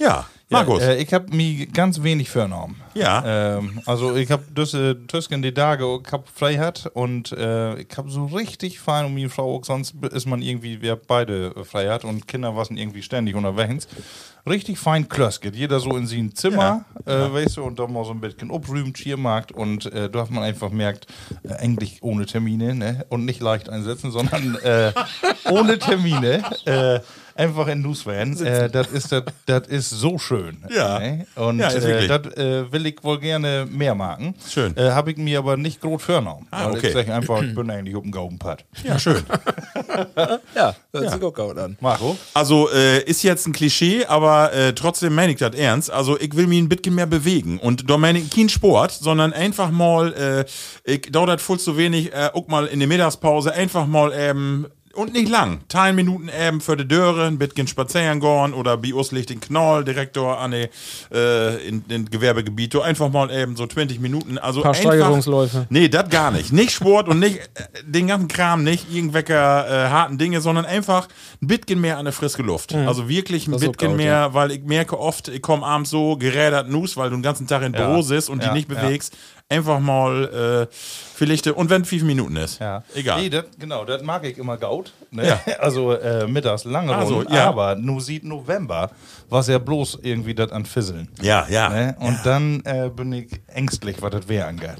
Ja, Markus. Ja, äh, ich habe mich ganz wenig vernommen. Ja. Ähm, also ich habe diese Tüsken die Tage ich hab Freiheit und äh, ich habe so richtig fein um die Frau auch sonst ist man irgendwie wir beide äh, Freiheit und Kinder waren irgendwie ständig unterwegs. Richtig fein Klösket, jeder so in sein Zimmer, Äh, weißt du, und dann mal so ein bisschen obrühmen, Schiermarkt und äh, da hat man einfach merkt, äh, eigentlich ohne Termine, ne? Und nicht leicht einsetzen, sondern äh, ohne Termine. Einfach in Newsvan. Äh, das ist das das ist so schön. Ja. Ne? Und Ja, ist äh, das äh, will ich wohl gerne mehr machen. Schön. Äh, Habe ich mir aber nicht groß vorgenommen. Ah, okay. ich sage einfach, ich bin eigentlich auf dem Gaubenpad. ja, schön. Ja, das sieht auch gut an. Marco? Also äh, ist jetzt ein Klischee, aber äh, trotzdem meine ich das ernst. Also ich will mich ein bisschen mehr bewegen. Und da meine ich kein Sport, sondern einfach mal, äh, ich dauert voll zu wenig, äh, auch mal in der Mittagspause einfach mal eben und nicht lang. Teil Minuten eben für die Döre, ein bisschen spazieren gehen oder bei uns liegt den Knoll, Direktor an die, äh, in den Gewerbegebiet, einfach mal eben so 20 Minuten. Also Paar einfach, Steigerungsläufe. Nee, das gar nicht. Nicht Sport und nicht äh, den ganzen Kram, nicht irgendwelche äh, harten Dinge, sondern einfach ein bisschen mehr an der frische Luft. Also wirklich ein Das bisschen mehr, weil ich merke oft, ich komme abends so gerädert Nuss, weil du den ganzen Tag im Ja. Büro sitzt und Ja, die nicht ja. bewegst. Einfach mal äh, vielleicht, und wenn fünf Minuten ist. Ja. Egal. Nee, das, genau, das mag ich immer gaut. Ne? Ja. Also äh, mittags lange Also, ja. aber nur sieht November, was ja bloß irgendwie das an Fisseln. Ja, ja. Ne? Und dann äh, bin ich ängstlich, was das Wehr angeht.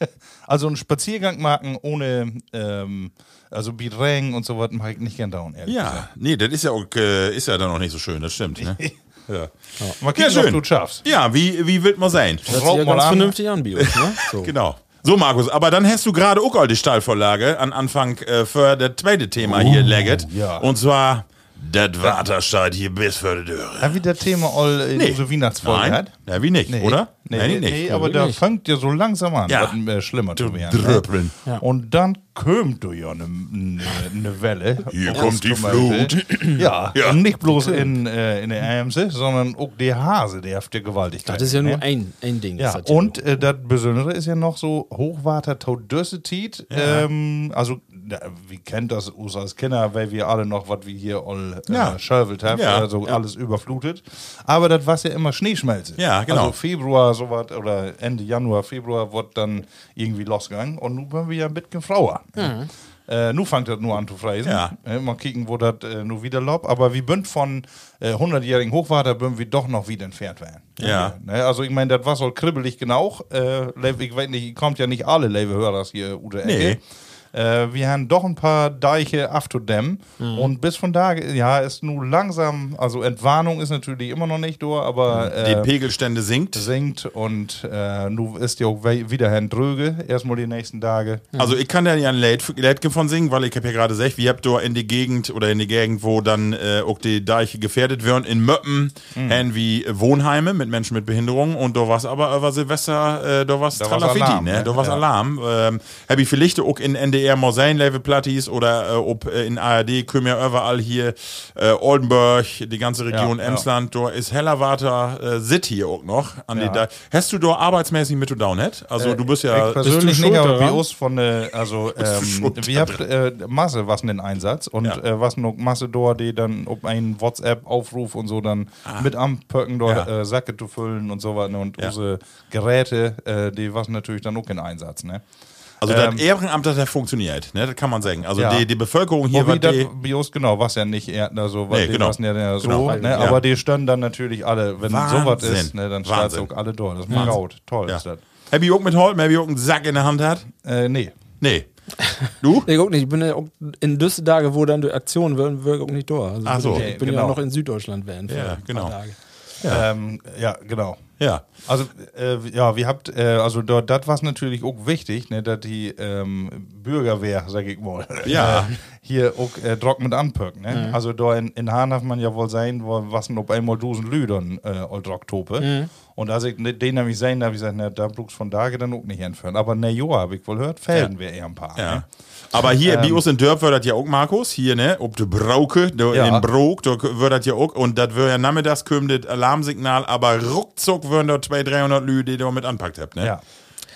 also einen Spaziergang machen ohne, ähm, also Bidreng und so was mache ich nicht gern down, ehrlich Ja, gesagt. nee, das ist ja auch, äh, ist ja dann noch nicht so schön, das stimmt. Ne? ja. Mal Ja, gucken, schön. ob du schaffst. ja, wie, wie wird man sein? Das Raub sieht ja ganz an. vernünftig an, Bios, ne? So. Genau. So, Markus, aber dann hast du gerade auch all die Stallvorlage an Anfang äh, für das zweite Thema hier legget. ja. Und zwar, das Watersteigt hier bis für die Döre. Ja, wie das Thema all in Nee. unsere Weihnachtsfolge Nein, hat. ja, wie nicht, oder? Nee, Nein, nee, nicht. nee Ja, aber da nicht. fängt ja so langsam an, Ja. was äh, schlimmer zu werden. Dröppeln. Ne? Und dann kommt du ja eine ne, ne Welle. Hier kommt die Gemälde. Ja, Ja. und nicht bloß in, äh, in der Ämse, sondern auch der Hase, der auf der Gewaltigkeit. Das ist ja nur ne? ein, ein Ding. Ja, das und äh, das Besondere ist ja noch so Hochwater Todössitit. Ähm, also da, wie kennt das uns als Kinder, weil wir alle noch, was wir hier all äh, Ja. haben, Ja, also alles überflutet. Aber das war ja immer Schneeschmelze. Ja, genau. Also Februar, sowas, oder Ende Januar, Februar, wird dann irgendwie losgegangen. Und nun waren wir ja ein bisschen frauer. Äh, nu fängt das nur an zu freisen. Ja. Äh, mal kicken, wo das äh, nu wieder lobt. Aber wir bünd von äh, 100-jährigen Hochwasser bünd wir doch noch wieder entfernt werden. Ja. Ne, also ich meine, das war so kribbelig genau. Äh, ich weiß nicht, kommt ja nicht alle Lewe-Hörers hier oder Nee. Äh, wir haben doch ein paar Deiche aufzudämmen. Mhm. Und bis von da, ja, ist nun langsam, also Entwarnung ist natürlich immer noch nicht da, aber Die äh, Pegelstände sinkt. sinkt und äh, nu ist ja auch wieder Herrn Dröge, erstmal die nächsten Tage. Also ich kann da ja ein Lied von singen, weil ich habe ja gerade gesagt, wir habt da in die Gegend oder in die Gegend, wo dann äh, auch die Deiche gefährdet werden, in Möppen, Mhm. haben wie Wohnheime mit Menschen mit Behinderung und da war's aber über Silvester, äh, da war's Tralafitti, Alarm, ne? ne? Da war's Ja. Alarm. Ähm, hab ich vielleicht auch in NDR mal sein Level Platties oder äh, ob äh, in ARD ja überall hier äh, Oldenburg, die ganze Region Ja, ja. Emsland, da ist Hellerwater äh, Sit hier auch noch. An Ja. die da Hast du da arbeitsmäßig mit down hat? Also du bist ja ich persönlich nicht, aber uns von der, also ähm, wir habt äh, Masse was in den Einsatz und Ja. äh, was noch Masse dort, die dann ob einen WhatsApp-Aufruf und so dann mit am Pöcken dort Ah. Ja. äh, Säcke zu füllen und so weiter und Ja. unsere Geräte, äh, die was natürlich dann auch in Einsatz, ne? Also Ähm, das Ehrenamt hat ja funktioniert, ne? Das kann man sagen. Also Ja. die, die Bevölkerung hier wie das die, Bios genau, was ja nicht eher, also was Nee, die genau. was ja, so, Genau. ne? Ja. aber die standen dann natürlich alle, wenn Wahnsinn. sowas ist, ne, dann Wahnsinn. auch alle dort. Das ist Wahnsinn. Toll ja. ist das. Ich auch mit Holm, hab ich auch einen Sack in der Hand hat? Äh, nee. Nee. Du? Ich guck nicht, ich bin ja auch in düsse Tage, wo dann die Aktionen werden, wir auch nicht da. Also Ach bin so. ich, ich bin Genau. ja noch in Süddeutschland für Ja, genau. Ja, ähm, ja genau. Ja. Also, äh, ja, wir habt, äh, also dort, das war natürlich auch wichtig, ne, dass die ähm, Bürgerwehr, sag ich mal, Ja. äh, hier auch äh, Druck mit anpöcken. Ne? Also da in, in Hahn darf man ja wohl sein, wo, was denn ob einmal dusen Lüdern äh, all Drucktope. Und als ich ne- den nämlich sehen, habe ich gesagt, ne, da brauchst von da dann auch nicht entfernen. Aber ne, Joa, habe ich wohl gehört, Felden wir eher ein paar. Ja. Ne? Aber hier, bei uns in Dörp wird das ja auch, Markus, hier, ne, ob de Brauke, da Ja. in Brok, da wird das ja auch, und das wird ja nachmittags kommen, das Alarmsignal, aber ruckzuck würden da 200, 300 Lü, die da mit anpackt habt, ne? Ja.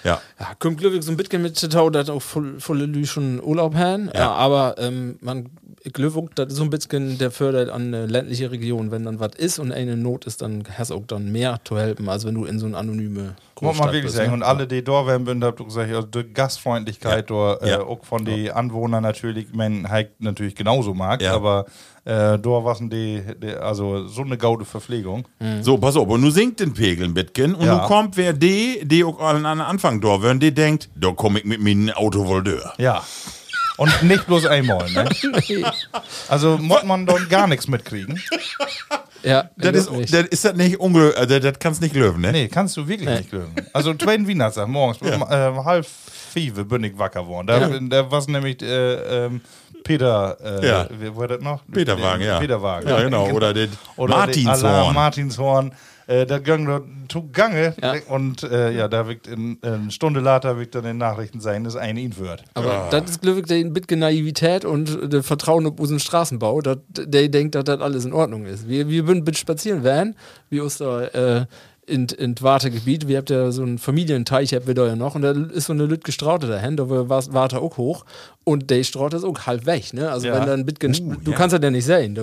Ja. Ja, kommt glücklich so ein bisschen mit Tau, dass auch voll, volle Lü schon Urlaub haben. Ja. aber ähm, man glücklich, das ist so ein bisschen der fördert an eine ländliche Region. Wenn dann was ist und eine Not ist, dann hast du auch dann mehr zu helfen, als wenn du in so eine anonyme Muss man wirklich sagen. ne? Und alle, die da werden, habt ihr gesagt, also die Gastfreundlichkeit da, äh, Ja. auch von den Anwohnern natürlich, man halt natürlich genauso mag, Ja. aber äh, da waren die, die, also so eine gaude Verpflegung. So, pass auf, und nu sinkt den Pegel ein bisschen, und Ja. nu kommt wer die, die auch an den Anfang da würden, die denkt, da komm ich mit meinem Auto wohl durch. Ja. Und nicht bloß einmal, ne? Also muss man dann gar nichts mitkriegen. Ja, Das ist, das ist das nicht unglücklich, also das kannst nicht löwen, ne? Nee, kannst du wirklich nicht lösen. Also zweiten Weihnachtstag morgens, Ja. äh, halb vier bin ich wacker geworden. Da, Ja. da war nämlich äh, ähm, Peter, äh, Ja. wie war das noch? Peterwagen, ja. Peterwagen. Ja, genau. Oder den Oder Martinshorn. Martinshorn. Martinshorn. Äh, da ging da Gange Ja. und äh, ja, da wird in, äh, eine Stunde later wird dann in den Nachrichten sein, dass ein ihn wird. Aber das ist glücklich ein bisschen Naivität und der Vertrauen auf unseren Straßenbau, dass der denkt, dass das alles in Ordnung ist. Wir, wir würden bitte spazieren werden, wie aus der äh, in, in Wartegebiet. Wir habt ja so einen Familienteich, habt wir da ja noch, und da ist so eine Lütge Straute dahin, da war Warte auch hoch. Und der Straute ist auch halb weg, ne? Also Ja. wenn da ein bisschen, Uh, du ja. kannst das ja nicht sehen. Da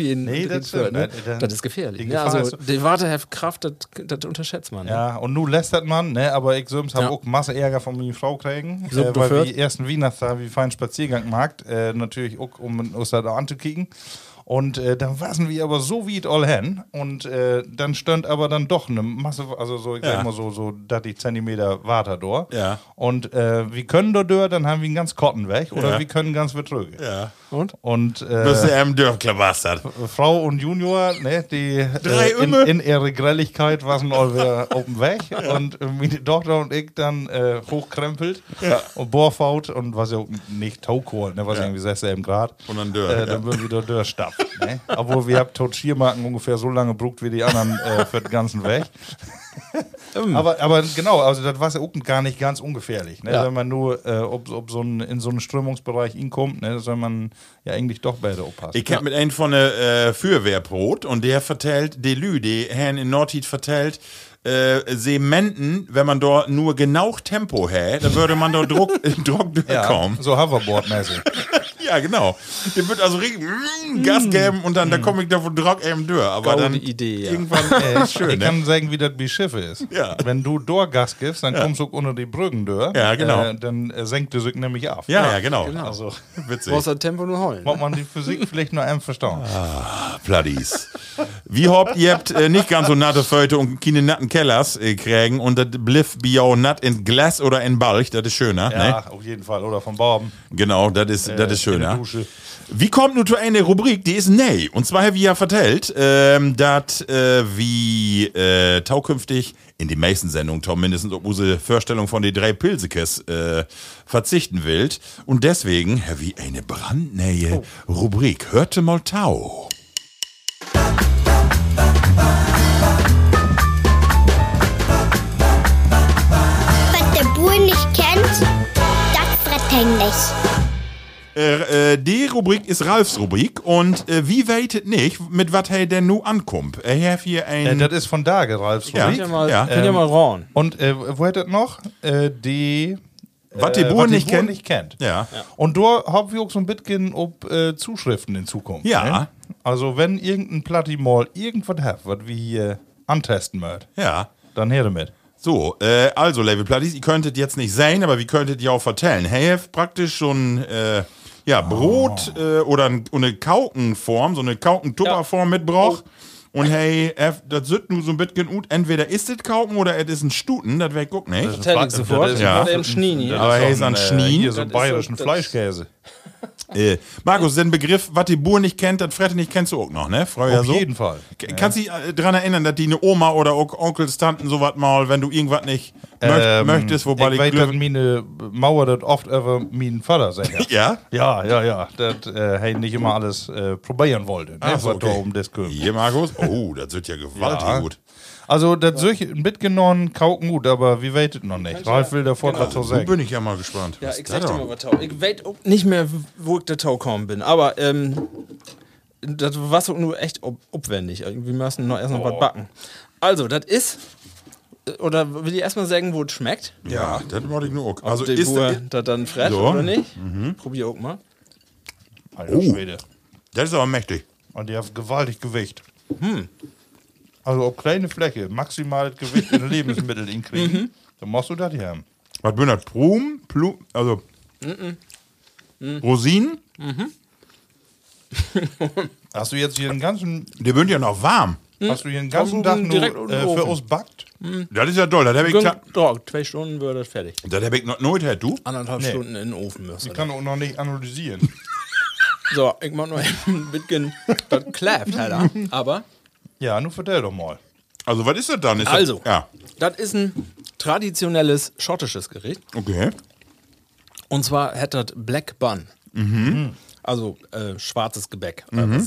jeden Nee, das stimmt, ne? ne? Da- Das ist gefährlich. Ne? Also die Wartekraft, das, das unterschätzt man. Ne? Ja, und nun lästert man, ne, aber ich selbst habe Ja. auch Masse Ärger von meiner Frau kriegen, So, äh, weil wir ersten Weihnachtstag wie feinen Spaziergang gemacht, äh, natürlich auch, um uns da anzukicken. Und äh, dann waren wir aber so wie it all hin und äh, dann stand aber dann doch eine Masse, also so, ich Ja. sag mal so, so 30 Zentimeter Water da. Ja. Und äh, wir können da durch, dann haben wir einen ganz Kotten weg oder Ja. wir können ganz betrügen. Ja. Und? Und äh, Bist du im Dörfklabastert. Frau und Junior, ne, die Drei äh, in, in ihrer Grelligkeit waren all wieder auf dem Weg und äh, meine Tochter und ich dann äh, hochkrempelt und Bohrfaut und was ja auch nicht Taukohl, ne, was irgendwie 6, 7 Grad. Und dann Dörr, Äh, ja. dann würden wir da durchstapfen. Ne? Obwohl wir haben tot Schiermarken ungefähr so lange brucht wie die anderen äh, für den ganzen Weg. aber, aber genau, also das war ja auch gar nicht ganz ungefährlich. Ne? Ja. Wenn man nur äh, ob, ob so ein, in so einen Strömungsbereich hinkommt, ne, soll man ja eigentlich doch beide aufpassen. Ich hab mit einem von der äh, Feuerwehrbrot und der vertellt, die Lü, die Herrn in Nordheat vertellt, äh, Sementen, wenn man dort nur genau Tempo hätte, dann würde man dort Druck, Druck durchkommen. so Hoverboard-mäßig. Ja, genau. Der wird also richtig mm, Gas geben und dann, da komme ich da von Druck eben durch. Aber Gaude dann Idee, ja. irgendwann äh, ist schön, ich ne? kann sagen, wie das bei Schiffe ist. Ja. Wenn du Dorgas gibst, dann kommst du unter die Brücken durch. Ja, genau. Äh, dann äh, senkt du sich nämlich ab. Ja, ja, genau. Also, Witzig. Brauchst das Tempo nur holen. muss man die Physik vielleicht noch einem verstehen. Pladies. Wie habt ihr habt äh, nicht ganz so natte Föte und keine natten Kellers äh, kriegen und das bliff bio natt in Glas oder in Balch, das ist schöner. Ja, Ne? auf jeden Fall. Oder von Baben. Genau, das ist, das ist in der schöner. Wie kommt nun zu einer Rubrik, die ist nee. Und zwar habe ich ja vertellt, ähm, dass äh, wie äh, taukünftig in den meisten Sendungen, Tom, mindestens auf unsere Vorstellung von den drei Pilsekes äh, verzichten will. Und deswegen habe ich eine brandneue Rubrik. Hörte mal Tau. Was der Bur nicht kennt, das verständlich. Äh, äh, die Rubrik ist Ralfs Rubrik und äh, wie weitet nicht, mit was er denn nu ankommt. Er hat hier ein... Äh, das ist von da, Ralfs Ja. Rubrik. Könnt ihr mal, Ja. könnt ihr mal rauen. Und äh, wo hat das noch? Äh, die. Was die äh, was nicht kennt. nicht kennt. ja. Und da haben wir auch so ein bisschen ob äh, Zuschriften in Zukunft. Ja. Ne? Also, wenn irgendein Platti mal irgendwas hat, was wir hier antesten möchten, Ja. dann her damit. So, äh, also, Level Platties, ihr könntet jetzt nicht sehen, aber wie könntet ihr auch vertellen? Hey, praktisch ein, äh, ja, Brot äh, oder ein, eine Kaukenform, so eine Kaukentupperform mit Broch. Und hey, das sind nur so ein bisschen gut. Entweder ist es Kauken oder es ist ein Stuten, das wäre guck nicht. Sofort. das ist- Ja. Oder im Schnee. Aber hey, ist an äh, Schnien. Hier so bayerischen Fleischkäse. Äh, Markus, den Begriff, was die Bur nicht kennt, das Frette nicht kennst du auch noch, ne? Früher Auf so? jeden Fall. K- Kannst du dich äh, dran erinnern, dass die eine Oma oder auch Onkels, Tanten sowas mal, wenn du irgendwas nicht möcht, Ähm, möchtest, wobei ich weiß, dass die meine Mauer das oft über meinen Vater sagt. Ja? Ja, ja, ja. Das äh, nicht immer alles äh, probieren wollte. Ne? Ach so, okay. um das geht. Hier, Markus? Oh, das wird ja gewaltig Ja. gut. Also, das solche mitgenommen, kauken gut, aber wir weitet noch nicht. Ralf will davor was zu So sagen. bin ich ja mal gespannt. Ja, Was ich ist sag dir mal was Tau. Ich weiß auch nicht mehr, wo ich der Tau gekommen bin. Aber ähm, das war so nur echt aufwendig. Wir müssen noch erst noch was backen. Also, das ist. Oder will ich erstmal sagen, wo es schmeckt? Ja, das wollte ich nur auch. Also ist Uhr das, das dann fresh So. oder nicht? Probier auch mal. Alter Oh. Schwede. das ist aber mächtig. Und die haben gewaltig Gewicht. Also, auf kleine Fläche maximales Gewicht in Lebensmittel hinkriegen, dann musst du das hier haben. Was bin das? Plum? Plum? Also. Rosinen? Hast du jetzt hier den ganzen, Die sind ja noch warm. hast du hier den ganzen Tag nur äh, im für Ofen. uns backt? Das ist ja toll. Das habe ich, Doch, zwei Stunden wird das fertig. das hab ich noch nooit her, du. Anderthalb Nee. Stunden in den Ofen müssen. Ich kann auch noch nicht analysieren. So, ich mach noch ein bisschen. Das klappt, Alter. Aber. Ja, nun vertell doch mal. Also, was ist das dann? Ist Also, Das, ja. das ist ein traditionelles schottisches Gericht. Okay. Und zwar hat das Black Bun. Also äh, schwarzes Gebäck. Mhm.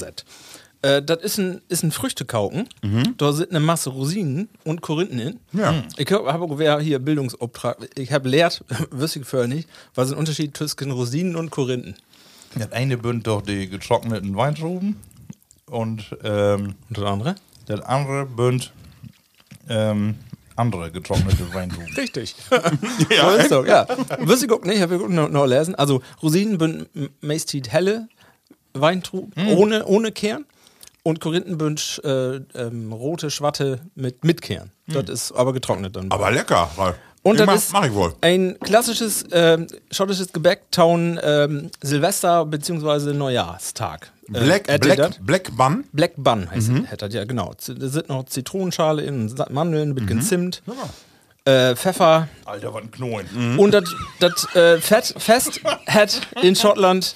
Äh, das ist ein, ist ein Früchtekauken. Da sind eine Masse Rosinen und Korinthen in. Ja. Ich habe hier Bildungsauftrag. Ich habe lehrt, wüsste ich vorher nicht, was ist ein Unterschied zwischen Rosinen und Korinthen. Das eine bünd doch die getrockneten Weintrauben und ähm, Und das andere? das andere bünd ähm, andere getrocknete Weintrauben. Richtig. Ja, So ist doch, ja. Ich auch nicht, habe ich auch noch, noch lesen. Also Rosinen bünd meist helle Weintrauben ohne, ohne Kern. Und Korinthen bünd äh, ähm, rote Schwatte mit, mit Kern. Das ist aber getrocknet dann. Aber lecker. Ralf. Und das mach, ist mach ich wohl. ein klassisches ähm, schottisches Gebäck taun ähm, Silvester bzw. Neujahrstag. Äh, Black, Black. Black Bun. Black Bun heißt mhm. das, ja genau. Da sind noch Zitronenschale in, Mandeln, ein bisschen Zimt, äh, Pfeffer Alter, was ein Knochen. und das äh, Fett, Fest hat in Schottland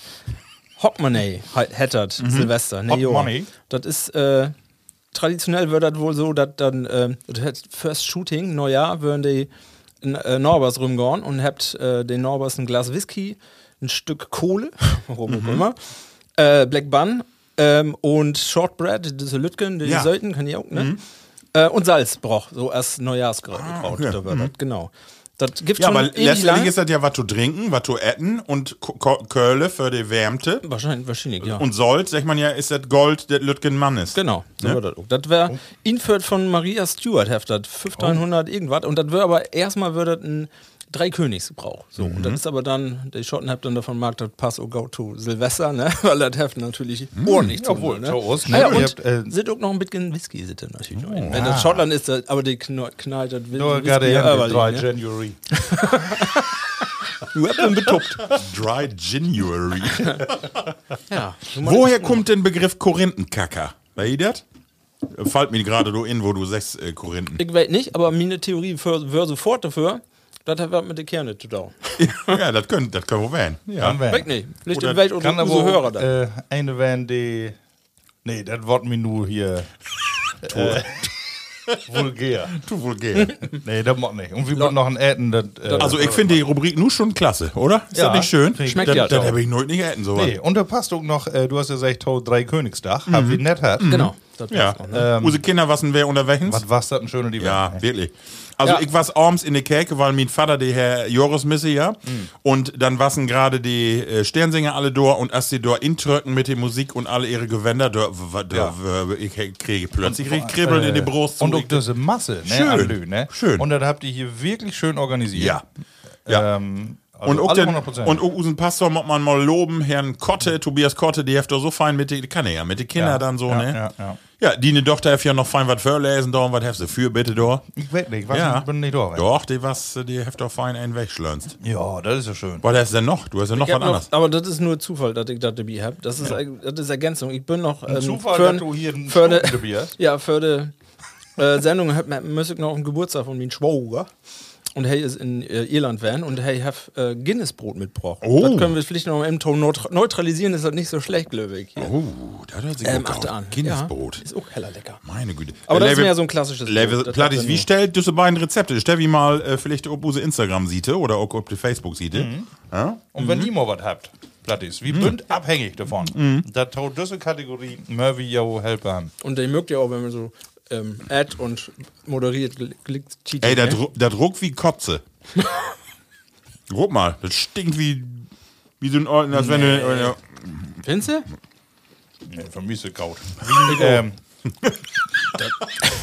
Hockmoney hättet Silvester. Ne, jo. Hogmanay? Das ist äh, traditionell wird das wohl so, dass dann äh, das First Shooting, Neujahr, würden die in äh, Norbers rumgehen und habt äh, den Norbers ein Glas Whisky, ein Stück Kohle, warum auch immer, äh, Black Bun ähm, und Shortbread, diese Lütgen, die Ja. Söten, kann ich auch, ne? Äh, und Salz braucht, so erst Neujahrskraut, okay. da wird das, genau. Das gibt Ja, schon aber letztendlich lang. ist das ja was zu trinken, was zu essen und Köhle für die Wärmte. Wahrscheinlich, wahrscheinlich, ja. Und Sold, sagt man ja, ist das Gold, das Lütgen Mann ist. Genau, Ne? das wäre Inführt von Maria Stewart, heft das 1500 irgendwas. Und das wäre aber erstmal wird ein Dreikönigsbrauch. So, und das ist aber dann, die Schotten habt dann davon mag das Pass oh go to Silvester, ne? Weil das heft natürlich ordentlich zu Jawohl, ne? ist, ah, ne? ja, Ihr und habt, äh, sind auch noch ein bisschen Whisky sitte natürlich. noch. Wenn das Schottland ist, das, aber die knallt das Whi- Nur Whisky gerade ja 3 ne? January. Du hast ihn betuppt. Dry January. Ja. Woher kommt denn Begriff Korinthenkacker? Weißt ihr das? Fällt mir gerade so in, wo du sagst, äh, Korinthen. Ich weiß nicht, aber meine Theorie wäre sofort dafür, das hat was mit den Kernen zu tun. ja, das können, das können wir werden. Ja. Kann werden. Weg nicht. Vielleicht Oder in Welt aber unsere Hörer auch, da. äh, eine werden, die. Nee, das Wort mir nur hier. äh, vulgär. Du vulgär. Nee, das macht nicht. Und wir wollen noch ein Äten. Das, äh, Also ich finde die Rubrik nur schon klasse, oder? Ist Ja, das nicht schön? Schmeckt das, ja Das habe ich noch nicht äten, so Nee, und da passt auch noch, äh, du hast ja gesagt, Tau drei Königstag. Hab wir nicht hat. Genau. Das Ja. noch, ne? Unsere Kinder wassen wer unterwegs? Was war's das ein schöner die Ja, Welt, wirklich. Also Ja. ich was abends in der Kerke, weil mein Vater, der Herr Joris Misse, ja. Und dann wassen gerade die äh, Sternsänger alle da und als die da intröcken mit der Musik und alle ihre Gewänder, da, da, da ich kriege plötzlich krieg ich Kribbeln in die Brust. Und auch diese Masse, ne? Schön. Lü, ne? Schön. Und das habt ihr hier wirklich schön organisiert. Ja. Ja. Ähm, also und auch den, 100%. und auch unseren Pastor muss man mal loben, Herrn Kotte, Tobias Kotte, die hat doch so fein mit, die die kann er ja, mit den Kindern Ja, dann so, ja, ne? ja, ja. Ja, die ne Tochter hat ja noch fein was vorlesen da und was hast du für, bitte da? ich weiß nicht, was Ja. bin nicht da. Doch, die was, die hat doch fein einen wegschlönst. Ja, das ist ja schön. Was hast du denn noch? Du hast ja noch Ich was hab noch, anderes. aber das ist nur Zufall, dass ich das dabei habe. Das ist, das ist Ergänzung. Ich bin noch. Ähm, Zufall, für, dass du hier einen für de, dabei hast. Ja, für die äh, Sendung hab- muss ich noch einen Geburtstag von meinem Schwager. Und hey ist in äh, Irland werden und hey have äh, Guinness-Brot mitgebracht. Oh. Das können wir vielleicht noch im Ton neut- neutralisieren, ist das nicht so schlecht, glaube ich. Hier. Oh, das hört sich ähm, gut an. Guinnessbrot. Ja, ist auch heller lecker. Meine Güte. Aber das ist mehr so ein klassisches Level, Brot. Plattis, wie stellt diese beiden Rezepte? Stell wie mal äh, vielleicht auf unsere Instagram-Seite oder auch auf die Facebook-Seite. Mhm. Ja? Und wenn ihr mal was habt, Plattis, wir sind abhängig davon. Da tau diese Kategorie Murphy yo helfen. Und ihr mögt ja auch, wenn man so ähm, ad und moderiert klickt. Ey, das ne? ru- das ruckt wie Kotze. Guck mal, das stinkt wie, wie so ein Alten, als wenn du. äh, Findest du? Nee, von mir ist es kaut. ähm,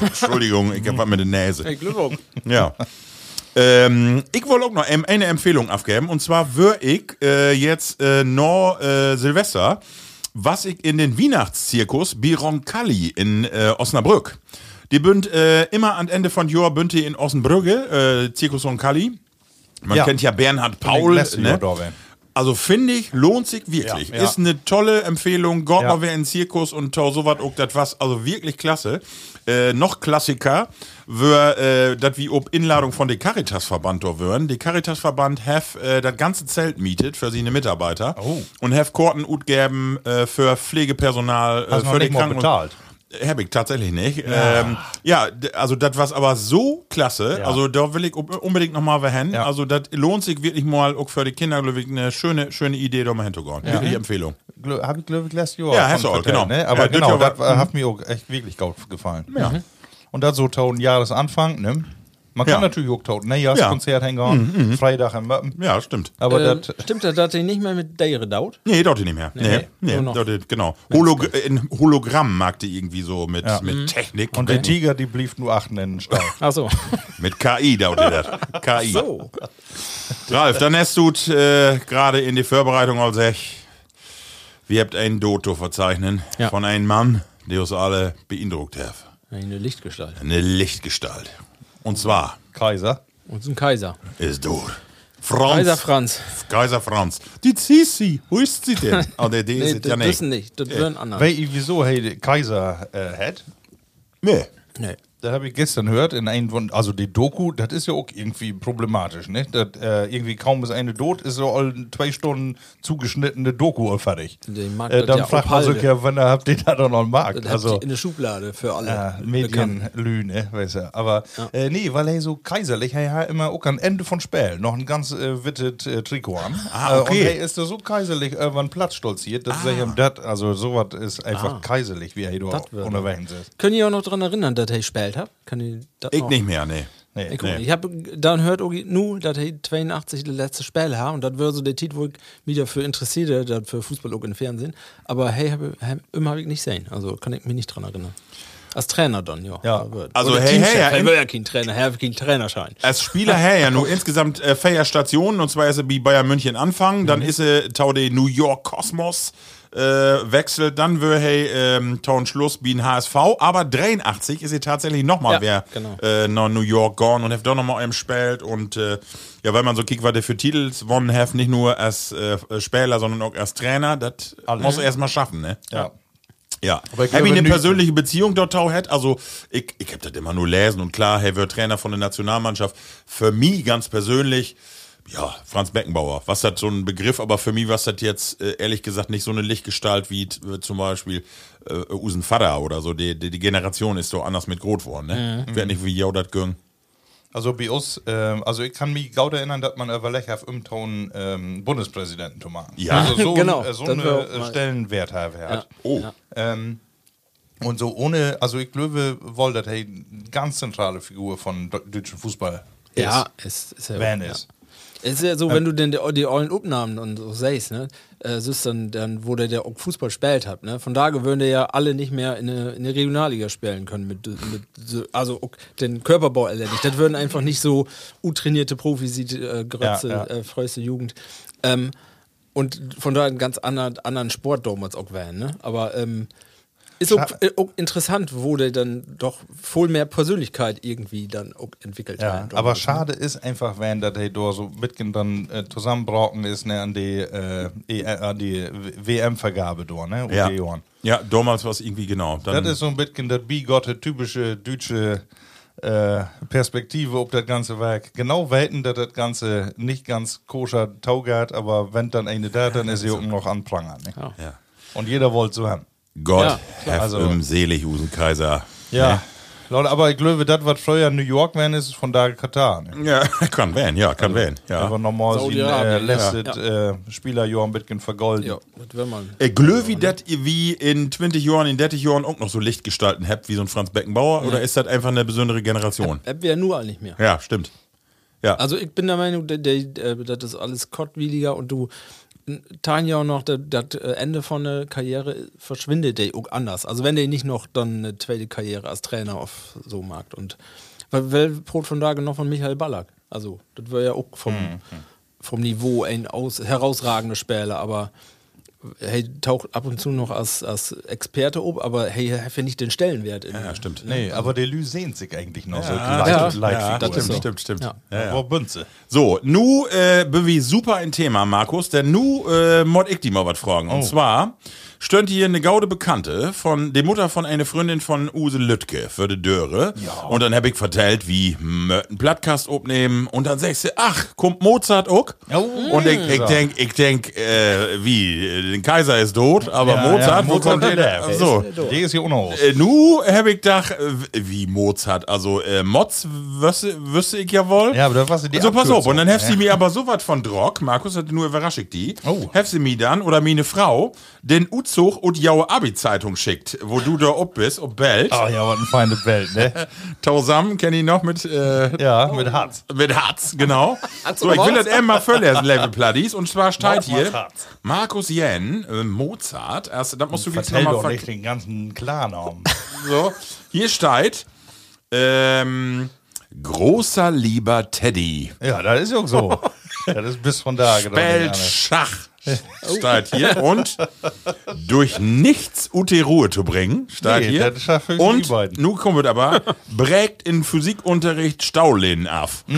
Entschuldigung, ich hab was mit der Nase. Hey, Glückwunsch. Ja. Ähm, ich wollte auch noch eine Empfehlung abgeben. Und zwar würde ich äh, jetzt äh, noch äh, Silvester, was ich in den Weihnachtszirkus Bironcalli in äh, Osnabrück. Die bünd äh, immer am Ende von Jahr bünd die in Osnabrücke, äh, Zirkus Roncalli. Man Ja. kennt ja Bernhard Paul. Ne? Also finde ich, lohnt sich wirklich. Ja, ja. Ist eine tolle Empfehlung. Gott Ja. mal wer in den Zirkus und tau sowas auch das was. Also wirklich klasse. Äh, noch Klassiker wär, äh, das wie ob Inladung von der Caritas-Verband da würden. Die Caritas-Verband have äh, das ganze Zelt mietet für seine Mitarbeiter. Oh. Und have Korten utgeben äh, für Pflegepersonal, äh, Hast für die Kranken bezahlt? Hab ich tatsächlich nicht. Ja, ähm, ja also das war aber so klasse. Ja. Also da will ich un- unbedingt noch mal hin. Ja. Also das lohnt sich wirklich mal auch für die Kinder, glaube ich, eine schöne, schöne Idee, da mal hinzugehen. Wirklich Empfehlung. Gl- Hab ich, glaube ich, letztes Jahr. Ja, hast du auch, genau. Ne? Aber Ja, das genau, das hat mir auch echt wirklich gut gefallen. Ja. Und das so tau ein Jahresanfang, ne? Man kann Ja. natürlich auch tau ein Neujahrskonzert hängen, Freitag im Möppen. Ja, stimmt. Aber Ähm, das, stimmt das, dass die nicht mehr mit Dere dauert? Nee, dort nicht mehr. Nee, nee, noch. dort, genau. Holog in Hologramm mag die irgendwie so mit, Ja. mit Technik. und der Tiger, die blieb nur achten in den Stall. Ach so. mit KI dauert das. KI. so. Ralf, dann hast du äh, gerade in die Vorbereitung als ich, wir habt einen Doto verzeichnen Ja. von einem Mann, der uns alle beeindruckt hat. Eine Lichtgestalt. Eine Lichtgestalt. Und zwar Kaiser. Ein Kaiser. ist du Franz. Kaiser Franz. Kaiser Franz. Die Sissi, wo ist sie denn? Oh, der, die Nee, ist das ja nicht. wissen nicht. Das andere. Weil ich wieso hey, Kaiser äh, hat, Nee. Nee. Das habe ich gestern gehört in einem von, also die Doku, das ist ja auch irgendwie problematisch, ne? Das, äh, irgendwie kaum ist eine tot, ist so all zwei Stunden zugeschnittene Doku fertig. Die mag Äh, dann ja fragt man sich ja, wann habt ihr da doch noch einen Markt? Das Also, in der Schublade für alle. Ja. Medienlüne, weißt du. Aber äh, nee, weil er so kaiserlich, er hat immer auch am Ende von Spiel noch ein ganz äh, wittet äh, Trikot an. Ah, okay. Äh, und er ist da so kaiserlich irgendwann Platz stolziert, dass er ihm das, also sowas ist einfach kaiserlich, wie er hier unterwegs ist. Können ihr auch noch daran erinnern, dass er spielt gespielt hat. Kann ich das Ich noch? nicht mehr, nee. Nee, Ich, Nee. ich habe dann hört Ogi nu, dass er 82 das letzte Spiel hat und das wäre so der Titel, wo ich mich dafür interessiere, das für Fußball auch im Fernsehen. Aber hey, habe hab, immer habe ich nicht sehen. Also kann ich mich nicht dran erinnern. Als Trainer dann, ja. Ja. Also, Oder hey, Teamchef, hey, ja, er in- will ja kein Trainer, er hat keinen Trainerschein. Als Spieler her ja nur insgesamt äh, vier Stationen und zwar ist er bei Bayern München anfangen, dann ist er tau de New York Cosmos äh, wechselt, dann wird er ähm, tau Schluss bei den HSV, aber 83 ist er tatsächlich nochmal Ja, wer genau. äh, nach New York gone und hat doch nochmal einem gespielt und äh, ja, wenn man so kickt, was der für Titel gewonnen hat, nicht nur als äh, Spieler, sondern auch als Trainer, das muss er erstmal schaffen, ne? Ja. Ja, Aber ich habe ich eine persönliche Beziehung dort tau hat. Also ich, ich habe das immer nur lesen und klar, er wird Trainer von der Nationalmannschaft. Für mich ganz persönlich, ja, Franz Beckenbauer. Was hat so ein Begriff, aber für mich was das jetzt äh, ehrlich gesagt nicht so eine Lichtgestalt wie äh, zum Beispiel äh, Usen Vater oder so. Die, die, die Generation ist doch anders mit groß worden. Ne? Ich werd nicht wie Jau dat gönn. Also bei uns, ähm, also ich kann mich gut erinnern, dass man überlegt hat, im Ton ähm, Bundespräsidenten zu machen. Ja. also so, Genau, äh, so eine Stellenwert hat. Ja. Oh. Ja. Ähm, und so ohne, also ich glaube, wohl, dass er eine ganz zentrale Figur von deutschen Fußball ist. Ja, ist, ist ja ja. ist. Ist ja so, wenn du denn die, die allen Aufnahmen und so siehst, ne, äh, siehst dann, dann, wo der, der Fußball spielt hat, ne, von da würden ja alle nicht mehr in eine, in eine Regionalliga spielen können, mit, mit so, also den Körperbau erledigt. Das würden einfach nicht so U-trainierte Profis, die, äh, Grötze, Ja, ja. Äh, freuste Jugend. Ähm, und von da einen ganz anderen, anderen Sport damals auch werden, ne, aber, ähm, ist auch, äh, auch interessant, wo der dann doch voll mehr Persönlichkeit irgendwie dann auch entwickelt Ja, hat. aber schade ist einfach, wenn dass er da so mitgehen dann äh, zusammenbrauchen ist ne, an die, äh, E- äh, an die WM-Vergabe da, ne? Ja. ja, damals war es irgendwie genau. Dann, Das ist so ein bisschen das bigotte, typische deutsche äh, Perspektive auf das ganze Werk. Genau weiten, dass das Ganze nicht ganz koscher taugert, aber wenn dann eine da, dann ist sie auch noch anprangern. Ne? ja. Und jeder wollte so haben. Gott, Ja, Also- im selig, Kaiser. Ja. Leute, aber ich glaube, das, was früher New York wären, ist von da Katar. Ne? Ja, kann werden, ja, kann werden. Ja. Aber normal sind äh, lässt ja. äh, Spieler ja ein bisschen vergolden. Ja, das wäre mal. Äh, Glö wie dat ihr wie in 20 Jahren, in 30 Jahren auch noch so Licht gestalten habt, wie so ein Franz Beckenbauer, oder ist das einfach eine besondere Generation? App wäre nur nicht mehr. Ja, stimmt. Ja. Also ich bin der Meinung, der, das ist alles kottwilliger und du Tanja auch noch, das, das äh, Ende von der Karriere verschwindet der auch anders. Also wenn der nicht noch dann eine zweite Karriere als Trainer auf so mag und weil, Brot von da noch von Michael Ballack. Also das wäre ja auch vom, vom Niveau ein aus, herausragender Spieler, aber hey, taucht ab und zu noch als, als Experte ob, aber hey, er hat ja nicht den Stellenwert. In, ja, stimmt. Nee, aber der Lü sehnt sich eigentlich noch so. Ja, ja, Leitfigur. das stimmt, so. stimmt, stimmt. Ja. Ja, ja. Wo Bünze. So, nu äh, bin wir super ein Thema, Markus, denn nu äh, mod ich die mal was fragen. Und zwar stönt hier eine gaude Bekannte von der Mutter von einer Freundin von Use Lütke für die Döre. Und dann hab ich vertellt, wie möchten Plattkast aufnehmen und dann sagst du, ach, kommt Mozart auch? Und ich, ich denk, ich denk, äh, wie, äh, der Kaiser ist tot, aber Ja, Mozart, ja, wo Mozart kommt der? der? So. Der ist hier ohne Äh, nu hab ich gedacht, äh, wie Mozart, also äh, Mods wüsste, wüsste ich ja wohl. Ja, aber da warst du die Also pass auf, und dann heft sie mir aber so was von Drock, Markus hat nur überrascht die, Oh. heft sie mir dann, oder meine Frau, den Uzug und Jaue Abi-Zeitung schickt, wo du da ob bist, ob Belt. Ah ja, was ein feine Welt, ne? Tausam kenne ich noch mit, äh, Ja, mit Harz. mit Harz, genau. So, ich will das einmal vorlesen, Level Platties, und zwar steht mal hier, Harz. Markus Jen, äh, Mozart, erst, das musst du jetzt nochmal ver nicht den ganzen Klarnamen. so, hier steht, ähm, großer lieber Teddy. ja, das ist ja auch so. das ist bis von da. genau, Belt Schach. Steht hier. Und durch nichts Ute Ruhe zu bringen, steht Nee, hier. Und nun kommt aber, brägt in Physikunterricht Staulehnen auf.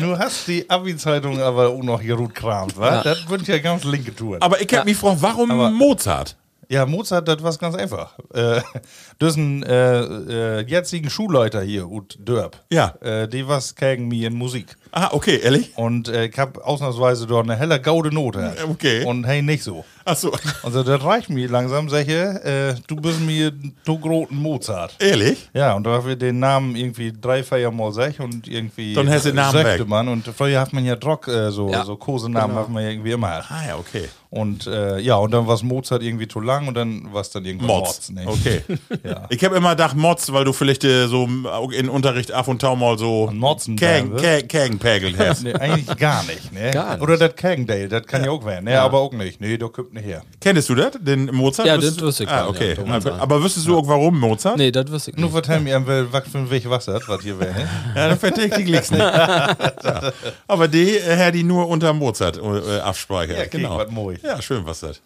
Du hast die Abi-Zeitung aber auch noch hier gut kramt, wa? Das wird ja ganz linke Touren. Aber ich hab mich gefragt, warum Aber- Mozart? Ja, Mozart, das war ganz einfach. Äh, das ist ein äh, äh, jetzigen Schulleiter hier, Ut Dörp. Ja. Äh, die was gegen mich in Musik. Ah, okay, ehrlich? Und äh, ich habe ausnahmsweise dort eine helle gaude Note. Okay. Und hey, nicht so. Ach so. Also das reicht mir langsam, sag ich, äh, du bist mir du großen Mozart. Ehrlich? Ja, und da wir den Namen irgendwie drei, vier Mal sech und irgendwie Dann hast du den Namen sagte weg. man. Und früher hat man ja Drock, äh, so, Ja, so Kosenamen hat man ja irgendwie immer. Ah ja, okay. Und äh, ja, und dann war Mozart irgendwie zu lang und dann war es dann irgendwann Mods. Mords. ne? Okay. Ja. Ich habe immer gedacht Mods, weil du vielleicht äh, so in Unterricht ab und tau mal so Motzen Kägen, da, Kägen, Kägen pägelt hast. Nee, eigentlich gar nicht, ne? Gar nicht. Oder das Cagendale, das kann ja. auch werden, ne? Aber auch nicht. Nee, da kommt nicht her. Kennst du das, den Mozart? Ja, das wüsste ich Ah, okay. ja, aber, ja. wüsstest du auch warum Mozart? Nee, das wüsste ich Nur nicht. vertell mir, was für ein Weg was das, was hier wäre, ne? Ja, dann verträgt die Glicks nicht. ja. Aber die äh, Herr, die nur unter Mozart äh, abspeichert. Ja, genau. Ja, schön, was das.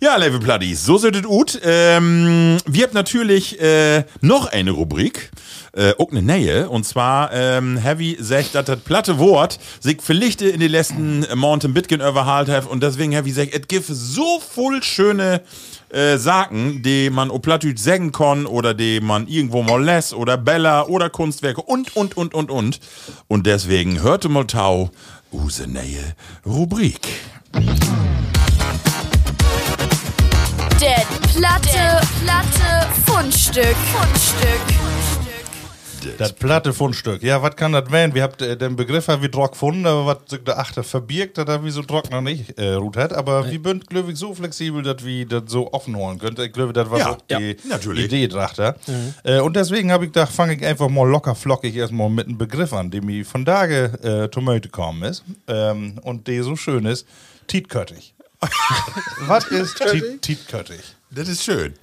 Ja, Level Pluddies, so es gut. Ähm, wir haben natürlich äh, noch eine Rubrik, äh, auch eine Nähe, und zwar ähm, Heavy sagt, dass das platte Wort sich vielleicht in den letzten Monaten Bitcoin überhalt hat und deswegen Heavy sagt, es gibt so voll schöne äh, Sachen, die man auf Plattdeutsch sagen kann oder die man irgendwo mal lässt oder Bella oder Kunstwerke und, und, und, und, und. Und deswegen hörte mal Tau, use Nähe Rubrik. Der platte, platte Fundstück. Fundstück. Das platte Fundstück. Ja, was kann das werden? Wir habt äh, den Begriff wie Drock gefunden, aber was der Achter verbirgt, das hat wie so Drock noch nicht äh, Ruth hat. Aber wir sind, glaube ich, so flexibel, dass wir das so offen holen können. Ich glaube, das war Ja, auch die ja, natürlich. Idee dachter. Äh, und deswegen habe ich gedacht, fange ich einfach mal locker flockig erstmal mit einem Begriff an, der mir von Tage äh, Tomate gekommen ist. Ähm, und der so schön ist, Tietköttig. Was ist Tiet- Tietköttig? Das ist schön.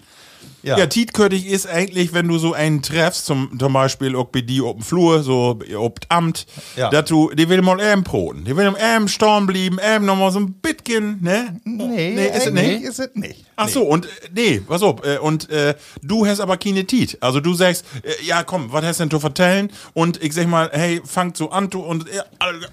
Ja. Ja, Tietköttig ist eigentlich, wenn du so einen treffst, zum, zum Beispiel dir auf dem Flur, so dem Amt, Ja. dass du, die will mal ähm proten. Die will im ähm Storm blieben, ähm nochmal so ein bisschen, ne? Nee, Nee, ist es nicht? ist es nicht. Ach so, und äh, nee, pass auf, äh, und äh, du hast aber keine Tiet. Also du sagst, äh, ja komm, was hast du denn zu vertellen? Und ich sag mal, hey, fangt so an, du, und, äh,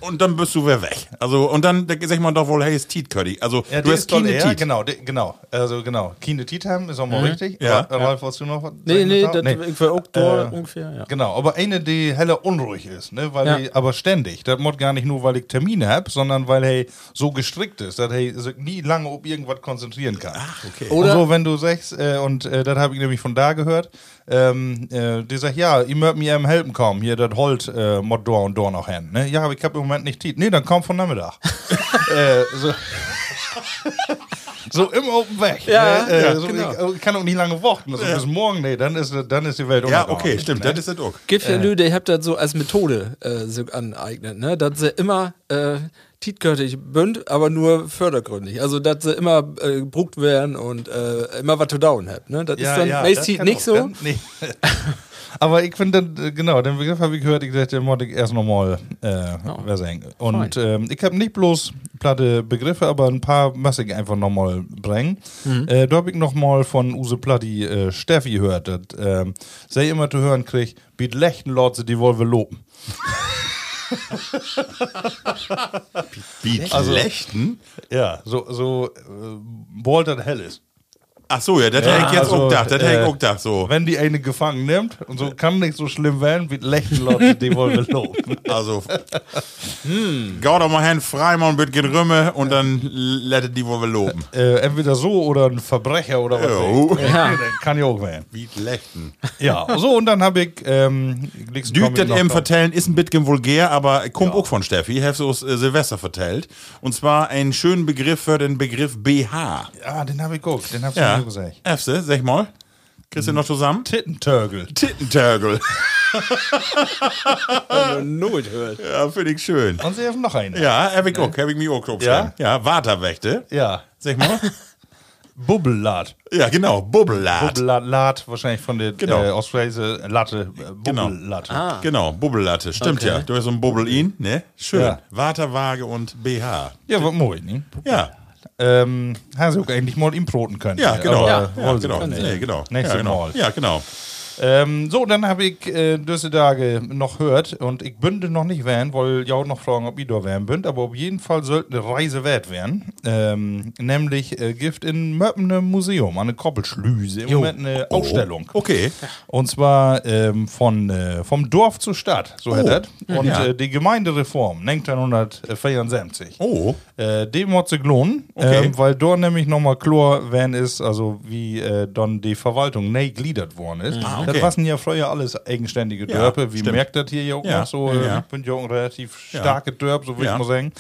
und dann bist du wieder weg. Also, und dann da sag ich mal doch wohl, hey, ist Tietköttig. Also, Ja, du hast keine Tiet. genau, die, genau, also genau. Kine Tiet haben ist auch mal richtig. Ja. Aber, Ralf, wolltest du noch was Nee, nee, das, ich war auch da Äh, ungefähr, ja. Genau, aber eine, die heller unruhig ist, ne? Weil Ja. die, aber ständig. Das muss gar nicht nur, weil ich Termine hab, sondern weil er so gestrickt ist, dass er sich nie lange auf irgendwas konzentrieren kann. Ach, okay. Oder und so, wenn du sagst, äh, und äh, das habe ich nämlich von da gehört, ähm, äh, die sagt, ja, ihr mögt mir eben helfen kommen, hier das Holt äh, mod Dor und Dor noch hin. Ne? Ja, aber ich habe im Moment nicht Tiet. Nee, dann komm von Nachmittag. äh, so. So immer auf dem Weg. Ja, ne? äh, ja, so, genau. ich, ich kann auch nicht lange warten. Also bis morgen, nee, dann ist, dann ist die Welt Ja, okay, stimmt, Ne? das ist das auch. Gibt ja Leute, die habt das so als Methode äh, so aneignet, ne? Dass sie immer äh, tietköttig bünd, aber nur fördergründig. Also, dass sie immer äh, gebruckt werden und äh, immer was zu down haben, ne? Das ist dann das meist kann nicht so. Dann, nee. Aber ich finde, dann, äh, genau, den Begriff habe ich gehört, ich dachte, den wollte ich erst nochmal äh, was sagen. Und ähm, ich habe nicht bloß platte Begriffe, aber ein paar muss ich einfach nochmal bringen. Äh, da habe ich nochmal von Use Platti äh, Steffi gehört, dass ähm, sie immer zu hören kriegt, biet lechten Leute, die wollen wir loben. Wie Also- Lechten? Ja, so, so äh, Walter hell ist. Ach so, ja, das Ja, hätte ich jetzt also, auch gedacht, das hätte äh, ich auch gedacht, so. Wenn die eine gefangen nimmt, und so kann nicht so schlimm werden, wie lechten Leute, die wollen wir loben. Also, hm. gau doch mal hin, Freimann mit Gerümme und dann lettet die wohl loben. äh, entweder so oder ein Verbrecher oder was. Jo. weiß ich. Ja. Dann kann ja auch werden. Wie Lechten. Ja, so und dann habe ich ähm, Dügt das eben vertellen, ist ein bisschen vulgär, aber kommt auch von Steffi, hast du es äh, Silvester vertellt. Und zwar einen schönen Begriff für den Begriff BH. Ja, den habe ich geguckt, den hast du Ja. Mir gesagt. Efse, sag mal. Kriegst du noch zusammen? Tittentörgel. Tittentörgel. Not hört. Ja, finde ich schön. Und sie haben noch einen. Ja, hab ich auch, hab ich mir auch geguckt. Ja? Ja, Waterwächte. Ja. Sag mal. Bubbellat. Ja, genau, Bubbellat. Bubbellat, Lat, wahrscheinlich von der Genau. äh, Ostfriese Latte. Äh, Genau. Bubbellatte. Genau, Bubbellatte. Stimmt Okay. ja. Du hast so ein Bubbelin, ne? Schön. Ja. Waterwaage und BH. Ja, was mooi, ne? Ja. Ähm, hast du auch eigentlich mal improten können. Ja, genau. Aber Ja, sie genau. Nee, genau. Nächstes ja, genau. Mal. Ja, genau. Ähm, so, dann habe ich äh, diese Tage noch gehört und ich bünde noch nicht werden, weil ja auch noch fragen, ob ich da werden bünd, aber auf jeden Fall sollte eine Reise wert werden. Ähm, nämlich äh, Gift in Möppene Museum, eine Koppelschlüse, im Moment eine Ausstellung. Okay. Und zwar ähm, von, äh, vom Dorf zur Stadt, so hätte das. Und Ja. äh, die Gemeindereform, 1974. Oh. Äh, dem hat sich gelohnt, Okay. ähm, weil dort nämlich nochmal klar werden ist, also wie äh, dann die Verwaltung neu gliedert worden ist. Ah, okay. Das waren ja früher alles eigenständige Ja, Dörpe. Wie stimmt. merkt das hier ja auch Ja, noch so? Ja. Ich bin ja auch ein relativ Ja. starke Dörp, so würde Ja. ich mal sagen.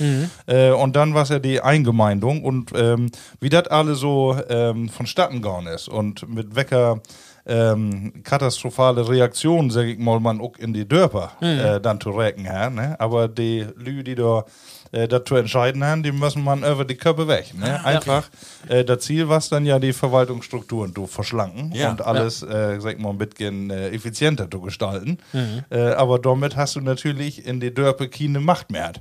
Äh, und dann war es ja die Eingemeindung und ähm, wie das alle so ähm, vonstatten gegangen ist und mit Wecker ähm, katastrophale Reaktionen, sag ich mal, man auch in die Dörper äh, dann zu recken haben. Ne? Aber die Lü, die da äh, dazu entscheiden haben, die müssen man über die Köpfe weg. Ne? Einfach äh, das Ziel, was dann ja die Verwaltungsstrukturen zu verschlanken Ja. und alles, äh, sag mal, ein bisschen äh, effizienter zu gestalten. Äh, aber damit hast du natürlich in die Dörpe keine Macht mehr.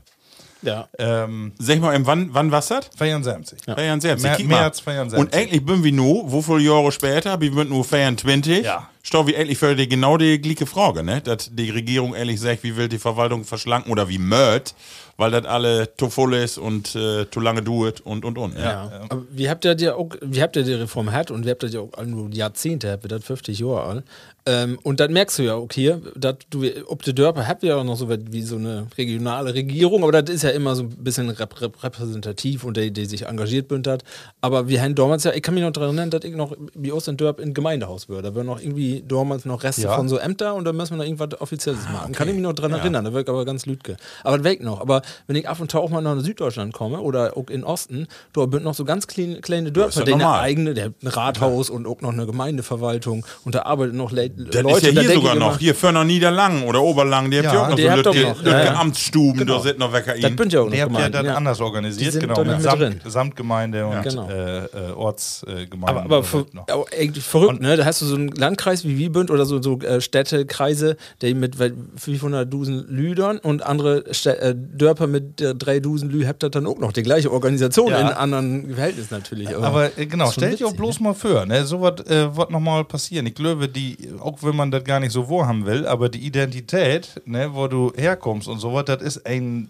Ja. Ähm, Sag mal, wann, wann was das? 74. Ja. 74. Mer- Kiek. März 74. Und eigentlich bin wir nur, wie viele Jahre später, wir sind nur 24. Ja. Stau wie eigentlich für die genau die gleiche Frage, ne? Dass die Regierung ehrlich sagt, wie will die Verwaltung verschlanken oder wie mört, weil das alle zu voll ist und äh, zu lange dauert und und und. Ja. Ja. Aber wie habt ihr die auch, wie habt ihr die Reform gehabt und wie habt ihr die auch nur Jahrzehnte, habt ihr das 50 Jahre alt. Ähm, und dann merkst du ja hier, dass du, ob die Dörper habt ihr ja auch noch so was wie so eine regionale Regierung, aber das ist ja immer so ein bisschen rep rep repräsentativ und der, der sich engagiert bündert. Aber wir haben damals ja, ich kann mich noch daran erinnern, dass ich noch wie aus dem Dörp in Gemeindehaus war. Da waren noch irgendwie damals noch Reste Ja. von so Ämter und da müssen wir noch irgendwas Offizielles machen. Kann ich mich noch dran erinnern, da wirkt aber ganz lütke. Aber das weg noch. Aber wenn ich ab und zu auch mal nach Süddeutschland komme oder auch in Osten, da sind noch so ganz kleine, kleine Dörfer, ja die eine eigene, der hat ein Rathaus und auch noch eine Gemeindeverwaltung und da arbeiten noch Le Das Leute. ist ja hier sogar ich noch. immer, Hier Förner Niederlang oder Oberlang, die habt Ja, ihr auch noch die so Lütke, ihr noch, Lütke ja, ja. Amtsstuben, Genau. da sind noch Wecker Das bin ja auch noch Die habt ja gemeint, dann ja. anders organisiert, genau, mit Samt. Samtgemeinde und Genau. äh, äh, Ortsgemeinde. Aber, aber aber eigentlich verrückt, ne? Da hast du so einen Landkreis wie Wiebünd oder so, so äh, Städtekreise, die mit 500.000 Lüdern und andere Stä äh, Dörper mit äh, 3.000 Lü habt ihr dann auch noch die gleiche Organisation Ja. in anderen Verhältnissen natürlich. Aber äh, genau, stell dich auch bloß mal vor, ne? so was äh, wird nochmal passieren. Ich glaube, die, auch wenn man das gar nicht so vorhaben will, aber die Identität, ne, wo du herkommst und sowas, das ist ein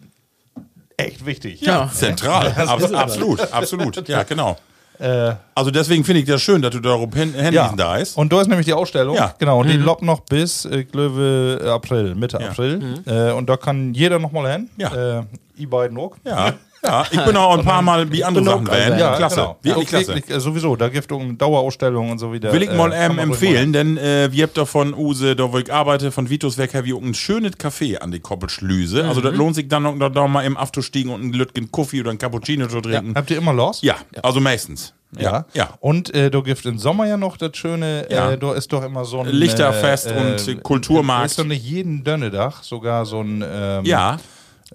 echt wichtig. Ja. Zentral, Abs absolut, absolut. Ja, genau. Äh, Also deswegen finde ich das schön, dass du darauf hin, hinwiesen da ist. Und da ist nämlich die Ausstellung. Ja. Genau, und die lobt noch bis, äh, ich glaube, äh, April, Mitte Ja. April. Äh, und da kann jeder nochmal hin. Ja. Äh, ihr beiden auch. Ja, ja. Ich bin auch ein paar Mal wie andere Sachen auch rein. Ja, klasse. genau. Wirklich Ja, klasse. wirklich, äh, sowieso, da gibt es eine Dauerausstellung und so wieder. Will ich mal äh, ähm, empfehlen, denn äh, wir habt doch von Use, da wo ich arbeite, von Vitus Werk, habe ich auch ein schönes Café an die Koppelschlüse. Also das lohnt sich dann noch da, da mal im Afterstiegen und einen Lütgen Kaffee oder einen Cappuccino zu trinken. Habt ihr immer los? Ja, also meistens. Ja. ja. Und äh, du gibt im Sommer ja noch das schöne, Ja. äh, da ist doch immer so ein Lichterfest und Kulturmarkt. Ist doch nicht jeden Dönnedach sogar so ein. Ähm, Ja,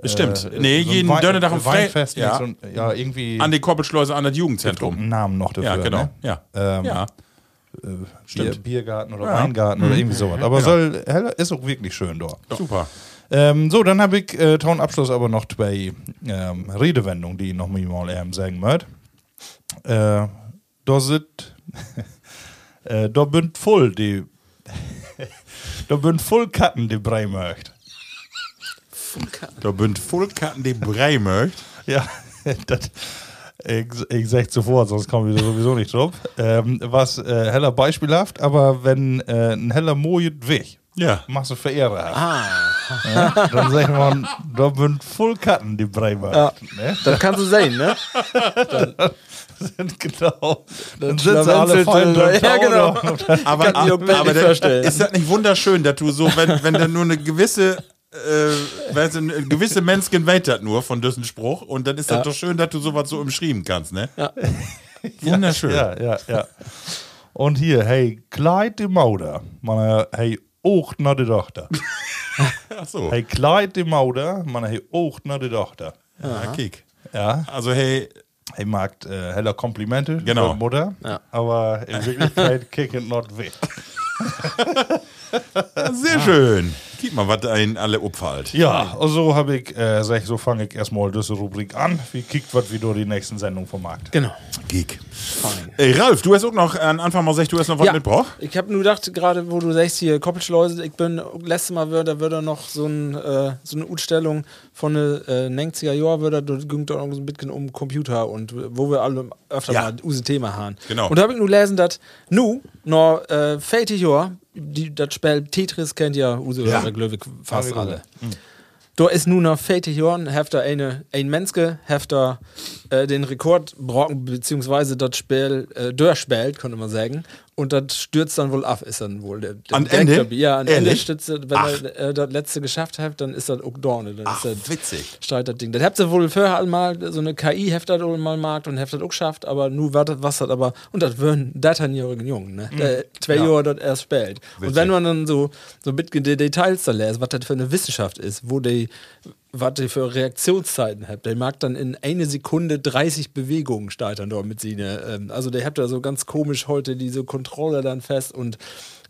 stimmt. äh, nee, so jeden Wein- Donnerstag und Weinfest. Ja. So ein, ja, irgendwie. An die Koppelschleuse an das Jugendzentrum. Namen noch dafür. Ja, genau. Ne? Ja. Ähm, ja. Bier, Stimmt. Biergarten oder Ja. Mhm. Weingarten oder irgendwie sowas. Aber soll, heller- ist auch wirklich schön dort. Super. Ähm, so, dann habe ich äh, Ton Abschluss aber noch zwei ähm, Redewendungen, die ich noch mal ähm, sagen möchte. Äh, da sind, äh, da bünd voll die, da bünd voll Katten, die Brei möcht. Da bünd voll Karten, die Brei möcht. Ja, das, ich, ich sag sofort, sonst kommen wir sowieso nicht drauf. Ähm, was äh, heller beispielhaft, aber wenn äh, ein heller Mojet weg, Ja. machst du Verehrer. Ah. Ja, dann sagt man, da bünd voll Katten, die Brei möcht. Ja. Ne? Das kannst du sehen, ne? sind genau. Dann schlawenzelt, äh, ja, genau. Aber, ich aber das- vorstellen. ist das nicht wunderschön, dass du so, wenn, wenn da nur eine gewisse, äh, wenn so eine gewisse Menschen weht das nur von diesem Spruch und dann ist das Ja. doch schön, dass du sowas so umschreiben kannst, ne? Ja. Wunderschön. Ja, ja, ja. Und hier, hey, Kleid die Mauder. Man, hey, Ocht nach der Tochter. Ach so. Hey, Kleid die Mauder. Man, hey, Ocht nach der Tochter. Ja, kick. Ja. Also hey, Hey, mag äh, heller Komplimente Genau. für Mutter. Ja. Aber in Wirklichkeit kick it not weg. sehr schön. Gib mal, was ein alle opfällt. Ja, also habe ich, äh, sag, so fange ich erstmal diese Rubrik an. Wie kickt, was wir durch die nächsten Sendung vom Markt. Genau. Geek. Ey, Ralf, du hast auch noch an Anfang mal gesagt, du hast noch was mitgebracht? ich habe nur gedacht, gerade wo du sagst hier Koppelschleuse, ich bin, letztes Mal würde, da würde noch so, ein, äh, so eine Utstellung von den äh, 90er Jahren, würde, da ging doch so ein bisschen um Computer und wo wir alle öfter Ja. mal use Thema haben. Genau. Und da habe ich nur gelesen, dass nu, noch äh, 40 Jahre, die, das Spiel Tetris kennt ja use Ja. ich, fast Ja, alle. Da ist nun nach 40 Jahren, hefter eine, ein Menske, hefter äh, den Rekord brocken, beziehungsweise das Spiel äh, durchspielt, könnte man sagen. Und das stürzt dann wohl ab, ist dann wohl der, der An Ende? Ja, an Ende stürzt er, wenn er äh, das letzte geschafft hat, dann ist das auch Dorne. Dann Ach, ist das witzig. Streit das Ding. Das habt ihr wohl vorher mal so eine KI heftet wohl mal markt und heftet auch geschafft, aber nur das, was das aber, und das würden datanjährigen Jungen, ne? Der zwei Jahre dort erst spielt. Und wenn man dann so, so mit die Details da lässt, was das für eine Wissenschaft ist, wo die, was die für Reaktionszeiten habt, der mag dann in eine Sekunde 30 Bewegungen steigern dort mit sie, ähm, also der habt da so ganz komisch heute diese Controller dann fest und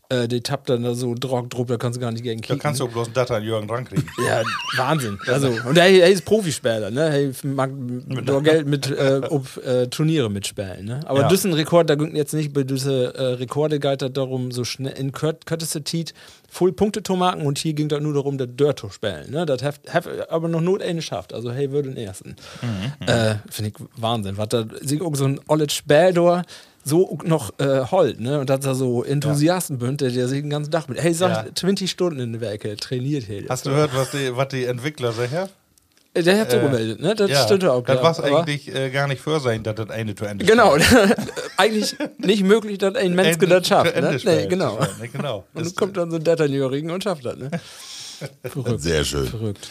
äh, die tappt dann da so Drog druck, da kannst du gar nicht gegen Da kicken. kannst du auch bloß einen Data an Jürgen drankriegen. Ja, Wahnsinn. Also, und er, er ist Profispieler, ne? Er mag nur Geld mit äh, ob, äh, Turniere mitspielen, ne? Aber Ja. diesen Rekord, da ging jetzt nicht bei diese äh, Rekorde geht das darum, so schnell in kür- kürzester Zeit voll Punkte zu machen und hier ging das nur darum, das Dirt zu spielen, ne? Das hat hat aber noch not eine schafft. Also, hey, würde den ersten. Äh, Finde ich Wahnsinn. Was da sich auch so ein Olle Spiel da so noch äh, holt, ne? Und dass da so Enthusiasten bünd, der, der sich den ganzen Tag mit, hey, sag, Ja. 20 Stunden in der Werke trainiert hier. Hast du gehört, was die, was die Entwickler sagen? Äh, Der hat so gemeldet, ne? Das stimmt auch. Das ja. war eigentlich äh, gar nicht für sein, dass das eine zu Ende Genau. Eigentlich nicht möglich, dass ein Mensch das schafft. Ne? spielt. Nee, genau. Nee, genau. Und kommt dann so ein Datternjährigen und schafft das, ne? Verrückt. Sehr schön. Verrückt.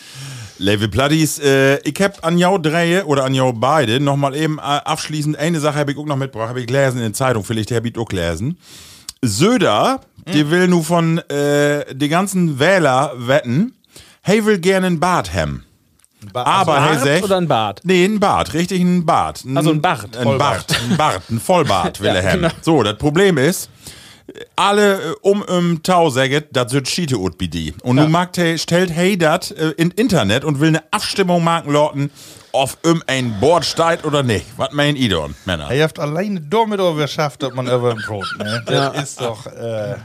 Level Platties, äh, ich hab an jou drei oder an jou beide nochmal eben äh, abschließend eine Sache habe ich auch noch mitgebracht, habe ich gelesen in der Zeitung, vielleicht habe ich auch gelesen. Söder, die will nu von äh, die ganzen Wähler wetten, hey will gerne ein Bart haben. Ba- Aber also, hey sech, oder ein Bart? Nee, ein Bart, richtig ein Bart. Also ein Bart. Ein Vollbart. Bart, ein Bart, ein Vollbart will Ja, er haben. genau. So, das Problem ist, alle äh, um im Tau sagen, das wird Schiete bi die. Und nun mag stellt hey dat äh, in Internet und will eine Abstimmung machen, Leuten, ob um ein Board steigt oder nicht. Was meinen ihr denn, Männer? Er habt alleine damit geschafft, dass man über ein Brot, ne? Das Ja. ist doch, äh,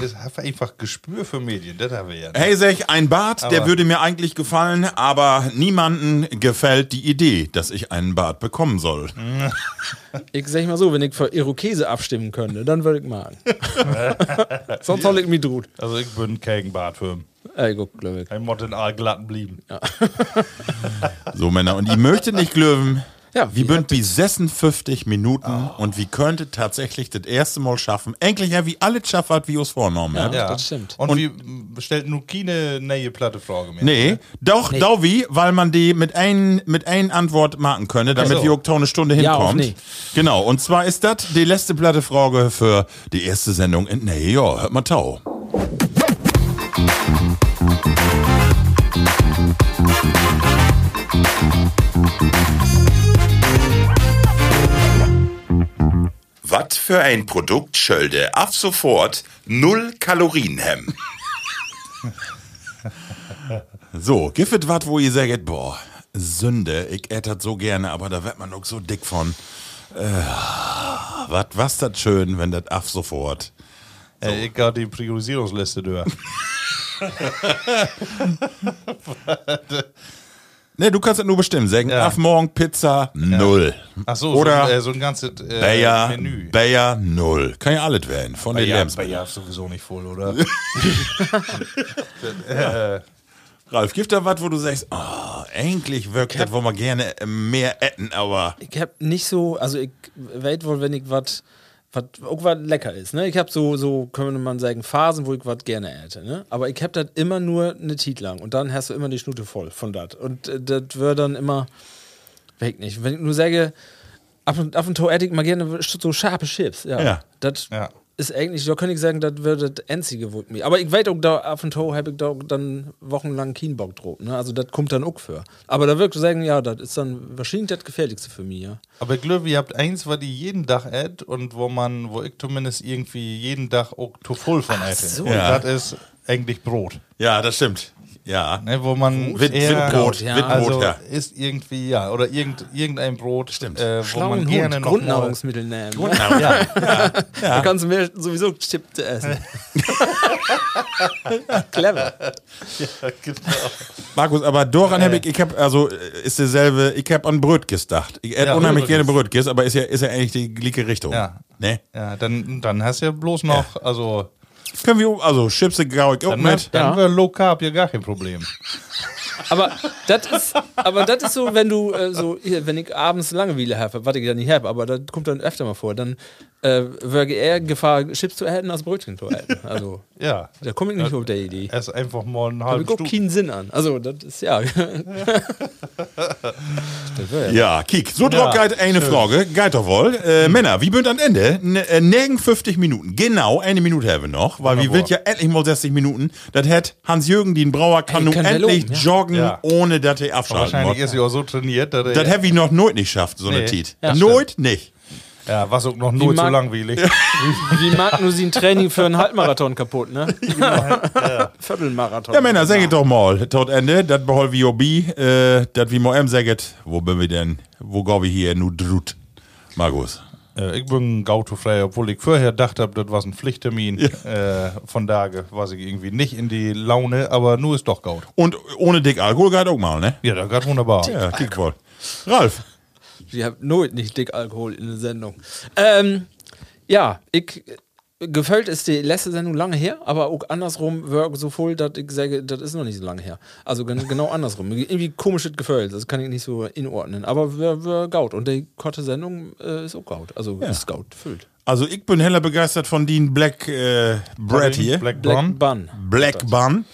das hat einfach Gespür für Medien, das haben wir ja. Hey, sech, ein Bart, der Aber- würde mir eigentlich gefallen, aber niemanden gefällt die Idee, dass ich einen Bart bekommen soll. Ich sag mal so, wenn ich für Irokese abstimmen könnte, dann würde ich machen. Sonst soll ich mich drohen. Also ich bin kein guck, glaube ich. Ein Mott in Allglatten blieben. So, Männer. Und ich möchte nicht glöwen. Ja, wie wie bünd wie 56 Minuten und wie könnte tatsächlich das erste Mal schaffen. Endlich ja, wie alle schafft hat, wie es vorgenommen hat. Ja, das stimmt. Und, wie stellt nur keine neue platte Frage mehr? Nee, doch, nee. wie, weil man die mit ein mit ein Antwort machen könne, damit so. wir auch da eine Stunde Ja, hinkommt. nee. Genau, und zwar ist das die letzte platte Frage für die erste Sendung in Nee, ja, hört mal tau. Was für ein Produkt schölde ab sofort null Kalorien hem? so, giftet wat, wo ihr sagt, boah, Sünde, ich ät das so gerne, aber da wird man auch so dick von. Äh, wat, was das schön, wenn das ab sofort. Äh, ich gab die Priorisierungsliste durch. Ne, du kannst das nur bestimmen. Sagen, Ja. ab morgen Pizza, null. Ach so, Oder so, äh, so ein ganzes äh, Bayer, Menü. Bayer, null. Kann ja alles werden, von den Bayer, Lebensmitteln. Bayer ist sowieso nicht voll, oder? Ralf, gibt da was, wo du sagst, oh, eigentlich wirkt das, wo man gerne äh, mehr etten, aber Ich hab nicht so, also ich weiß wohl, wenn ich was was auch was lecker ist, ne? Ich hab so, so, könnte man sagen, Phasen, wo ich was gerne esse, ne? Aber ich hab das immer nur eine Zeit lang und dann hast du immer die Schnute voll von das. Und äh, das wird dann immer weg nicht. Wenn ich nur sage, ab und, ab und zu esse ich mal gerne so scharfe Chips, ja. Ja. Das Ja. Ist eigentlich, da kann ich sagen, das wird das Einzige, wo ich mir. Aber ich weiß auch, da ab und zu habe ich da dann wochenlang keinen Bock drauf, ne? Also das kommt dann auch für. Aber da wirklich sagen, ja, das ist dann wahrscheinlich das Gefährlichste für mich, ja. Aber ich glaube, ihr habt eins, was die jeden Tag ät und wo man, wo ich zumindest irgendwie jeden Tag auch zu voll von esse. so. Und Ja. das ist eigentlich Brot. Ja, das stimmt. Ja. Ne, wo man Wind, eher, Windbrot, ja. Windbrot, also ja. ist irgendwie, ja, oder irgend, irgendein Brot, Stimmt. Äh, wo Schlauen man gerne noch Grundnahrungsmittel nehmen. Ne? mal, ja, Da kannst du mehr sowieso Chips essen. Clever. genau. Markus, aber daran hab ich, ich hab, also, äh, ist derselbe, ich hab an Brötgis gedacht. Ich hätte Ja, unheimlich gerne Brötgis. Brötgis, aber ist ja, ist ja eigentlich die gleiche Richtung. Ja. Ne? ja, dann, dann hast du ja bloß noch, also, Können wir, also, Chips gau ich auch dann, mit. dann Ja. wäre Low Carb ja gar kein Problem. Aber das ist, aber das ist so, wenn du äh, so, hier, wenn ich abends Langeweile habe, was ich ja nicht habe, aber das kommt dann öfter mal vor, dann äh, wäre eher Gefahr, Chips zu erhalten, als Brötchen zu erhalten. Also, Ja, da komme ich nicht auf der Idee. ess einfach mal einen halben Stub. keinen Sinn an. Also, das ist ja. das wär ja. Ja, kiek. So ja, geht eine Frage. Geht doch wohl. Äh, Männer, wie bünd am Ende? N äh, nirgend 50 Minuten. Genau, eine Minute haben wir noch, weil wir will ja endlich mal 60 Minuten. Das hat Hans-Jürgen, den Brauer, kann Ey, nun endlich loben, ja. joggen, Ja. ohne dass er abschalten Wahrscheinlich muss. ist sie auch so trainiert, dass Das er, habe ich noch nooit nicht geschafft, so eine Nee. Tit. Ja, nooit nicht. ja, was auch noch nur zu langweilig. Wie mag nur sie ein Training für einen Halbmarathon kaputt, ne? Viertelmarathon. Ja, Männer, sagt doch mal, tot Ende, das behol wie obi, äh, das wie mo em sagt, wo bin wir denn, wo gehen wir hier nu drut? Markus. Äh, ich bin gautofrei, obwohl ich vorher dachte, das war ein Pflichttermin. Äh, von daher war ich irgendwie nicht in die Laune, aber nur ist doch Gaut. Und ohne dick Alkohol geht auch mal, ne? Ja, da geht wunderbar. Ja, kick wohl. Ralf. Ich habe nooit nicht dick Alkohol in der Sendung. Ähm, ja, ich gefällt ist die letzte Sendung lange her, aber auch andersrum war so voll, dass ich sage, das ist noch nicht so lange her. Also gen- genau andersrum. Irgendwie komisches Gefühl, das kann ich nicht so inordnen. Aber wir, wir Gaut und die korte Sendung äh, ist auch Gaut. Also ist Gaut füllt. Also ich bin heller begeistert von den Black äh, Bread hier. Black Black Bun. Bun. Black Bun.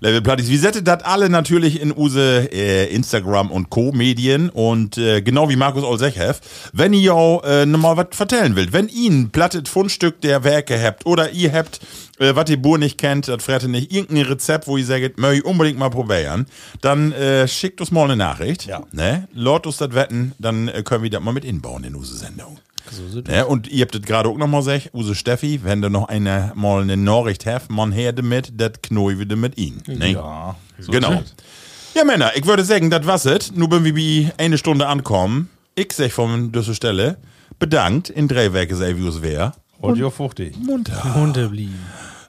Level Platties. Wir setzen das alle natürlich in use äh, Instagram und Co-Medien und äh, genau wie Markus Olsechef, wenn ihr auch äh, nochmal was vertellen wollt, wenn ihr ein plattet Fundstück der Werke habt oder ihr habt, äh, was die Bur nicht kennt, das frette nicht, irgendein Rezept, wo ihr sagt, möchte ich unbedingt mal probieren, dann äh, schickt uns mal eine Nachricht. Ja. Ne? Lord uns das wetten, dann äh, können wir das mal mit inbauen in use Sendung. Ja, und ihr habt das gerade auch noch mal gesagt, Use Steffi, wenn du noch eine, mal eine Nachricht habt, man her damit, das knoi wieder mit ihnen. Ne? Ja, so genau. Ja, Männer, ich würde sagen, das war's es. Nun bin wir wie eine Stunde ankommen. Ich sag von dieser Stelle, bedankt in drei Werke sei wie es wär. Und ja, 50. Munter. Hunde blieben.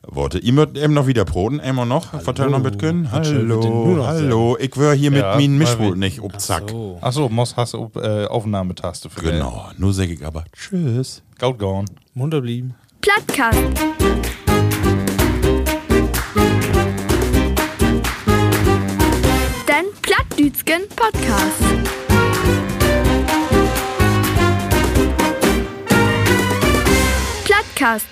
Worte, ihr mögt eben noch wieder broten, einmal noch, noch mit soll wir denn nur Hallo, noch hallo, ich wär hier mit Ja, meinen weil Mischpult nicht ob Zack. So. Achso, Moss hast du äh, Aufnahmetaste für Genau, nur sag ich aber Tschüss. Gaut gone. Munter blieben. Plattkast. Den Plattdütschen Podcast. Plattkast.